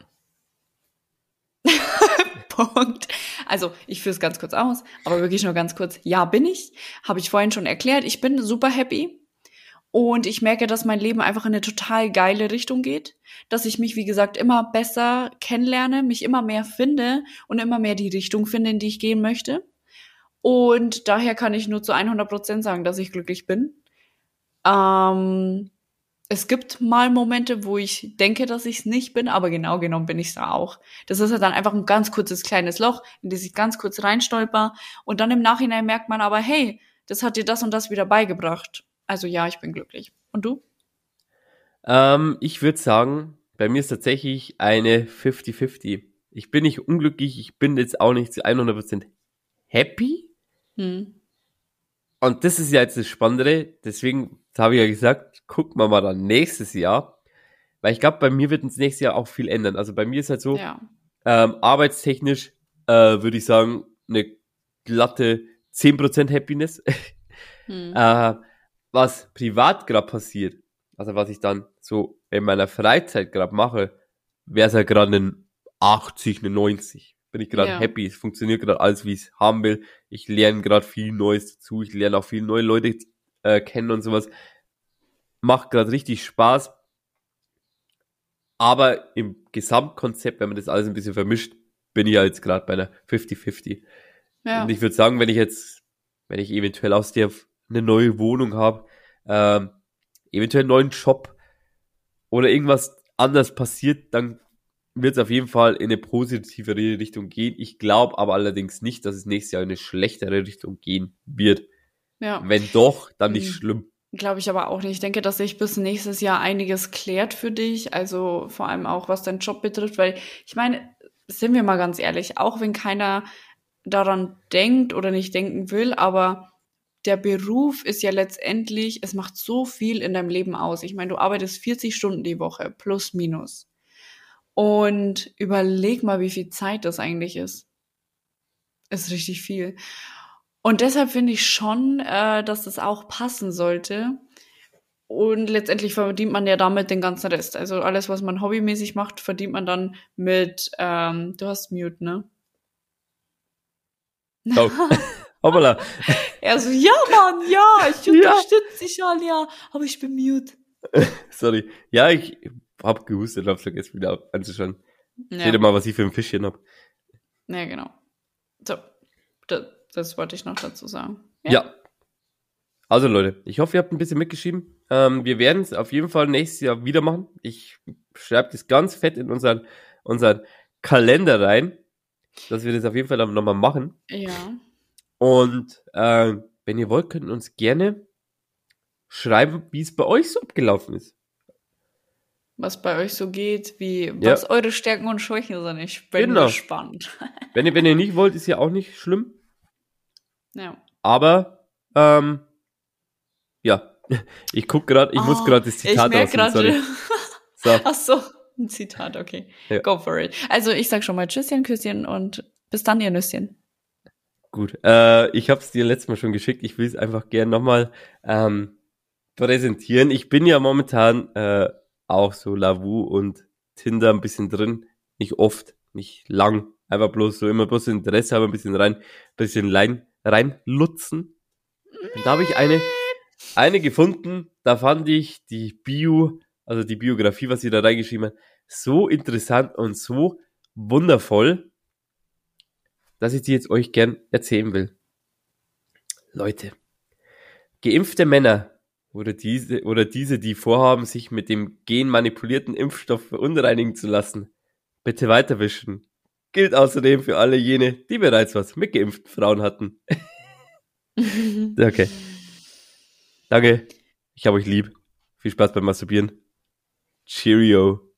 Punkt. Also, ich führe es ganz kurz aus, aber wirklich nur ganz kurz. Ja, bin ich. Habe ich vorhin schon erklärt. Ich bin super happy. Und ich merke, dass mein Leben einfach in eine total geile Richtung geht. Dass ich mich, wie gesagt, immer besser kennenlerne, mich immer mehr finde und immer mehr die Richtung finde, in die ich gehen möchte. Und daher kann ich nur zu 100 Prozent sagen, dass ich glücklich bin. Ähm, es gibt mal Momente, wo ich denke, dass ich es nicht bin, aber genau genommen bin ich es da auch. Das ist ja dann einfach ein ganz kurzes kleines Loch, in das ich ganz kurz reinstolper und dann im Nachhinein merkt man aber, hey, das hat dir das und das wieder beigebracht. Also ja, ich bin glücklich. Und du? Ähm, ich würde sagen, bei mir ist tatsächlich eine 50-50. Ich bin nicht unglücklich, ich bin jetzt auch nicht zu 100% happy. Hm. Und das ist ja jetzt das Spannende. Deswegen habe ich ja gesagt, gucken wir mal dann nächstes Jahr. Weil ich glaube, bei mir wird uns nächstes Jahr auch viel ändern. Also bei mir ist halt so, Ja. ähm, arbeitstechnisch äh, würde ich sagen, eine glatte 10% Happiness. Hm. Äh, was privat gerade passiert, also was ich dann so in meiner Freizeit gerade mache, wäre es halt gerade ein 80, eine 90. Bin ich gerade Ja. happy, es funktioniert gerade alles, wie ich es haben will. Ich lerne gerade viel Neues dazu, ich lerne auch viele neue Leute äh, kennen und sowas. Macht gerade richtig Spaß. Aber im Gesamtkonzept, wenn man das alles ein bisschen vermischt, bin ich ja jetzt gerade bei einer 50-50. ja. Und ich würde sagen, wenn ich jetzt, wenn ich eventuell aus der eine neue Wohnung habe, ähm, eventuell einen neuen Job oder irgendwas anders passiert, dann wird es auf jeden Fall in eine positivere Richtung gehen. Ich glaube aber allerdings nicht, dass es nächstes Jahr in eine schlechtere Richtung gehen wird. ja. Wenn doch, dann nicht Mhm. schlimm. Glaube ich aber auch nicht. Ich denke, dass sich bis nächstes Jahr einiges klärt für dich. Also vor allem auch, was deinen Job betrifft. Weil ich meine, sind wir mal ganz ehrlich, auch wenn keiner daran denkt oder nicht denken will, aber der Beruf ist ja letztendlich, es macht so viel in deinem Leben aus. Ich meine, du arbeitest 40 Stunden die Woche, plus minus. Und überleg mal, wie viel Zeit das eigentlich ist. Ist richtig viel. Und deshalb finde ich schon, äh, dass das auch passen sollte. Und letztendlich verdient man ja damit den ganzen Rest. Also alles, was man hobbymäßig macht, verdient man dann mit, ähm, du hast Mute, ne? Oh. Hoppala. Er so, ja, Mann, ja, ich Ja. unterstütze dich schon, ja, aber ich bin Mute. Sorry. Ja, ich hab gehustet, hab's vergessen wieder anzuschauen. Ja, Seht ihr mal, was ich für ein Fischchen hab. ja genau. So, das, das wollte ich noch dazu sagen. Ja. Also Leute, ich hoffe, ihr habt ein bisschen mitgeschrieben. Ähm, wir werden es auf jeden Fall nächstes Jahr wieder machen. Ich schreibe das ganz fett in unseren, unseren Kalender rein, dass wir das auf jeden Fall dann nochmal machen. Ja. Und äh, wenn ihr wollt, könnt ihr uns gerne schreiben, wie es bei euch so abgelaufen ist. Was bei euch so geht, wie, Ja. was eure Stärken und Schwächen sind. Ich bin Genau. gespannt. Wenn ihr, wenn ihr nicht wollt, ist ja auch nicht schlimm. Ja. Aber ähm, ja, ich guck gerade, ich muss Oh, gerade das Ich Zitat merke raussuchen, sorry. gerade, So, Ach so, ein Zitat, okay. Ja. Go for it. Also ich sag schon mal Tschüsschen, Küsschen und bis dann, ihr Nüsschen. Gut. Äh, ich habe es dir letztes Mal schon geschickt. Ich will es einfach gern nochmal ähm, präsentieren. Ich bin ja momentan äh, auch so Lavu und Tinder ein bisschen drin. Nicht oft, nicht lang. Einfach bloß so immer bloß Interesse, aber ein bisschen rein, bisschen rein, reinlutzen. Und da habe ich eine, eine gefunden. Da fand ich die Bio, also die Biografie, was sie da reingeschrieben hat, so interessant und so wundervoll, dass ich die jetzt euch gern erzählen will. Leute, geimpfte Männer oder diese, oder diese, die vorhaben, sich mit dem genmanipulierten Impfstoff verunreinigen zu lassen, bitte weiterwischen. Gilt außerdem für alle jene, die bereits was mit geimpften Frauen hatten. Okay. Danke. Ich hab euch lieb. Viel Spaß beim Masturbieren. Cheerio.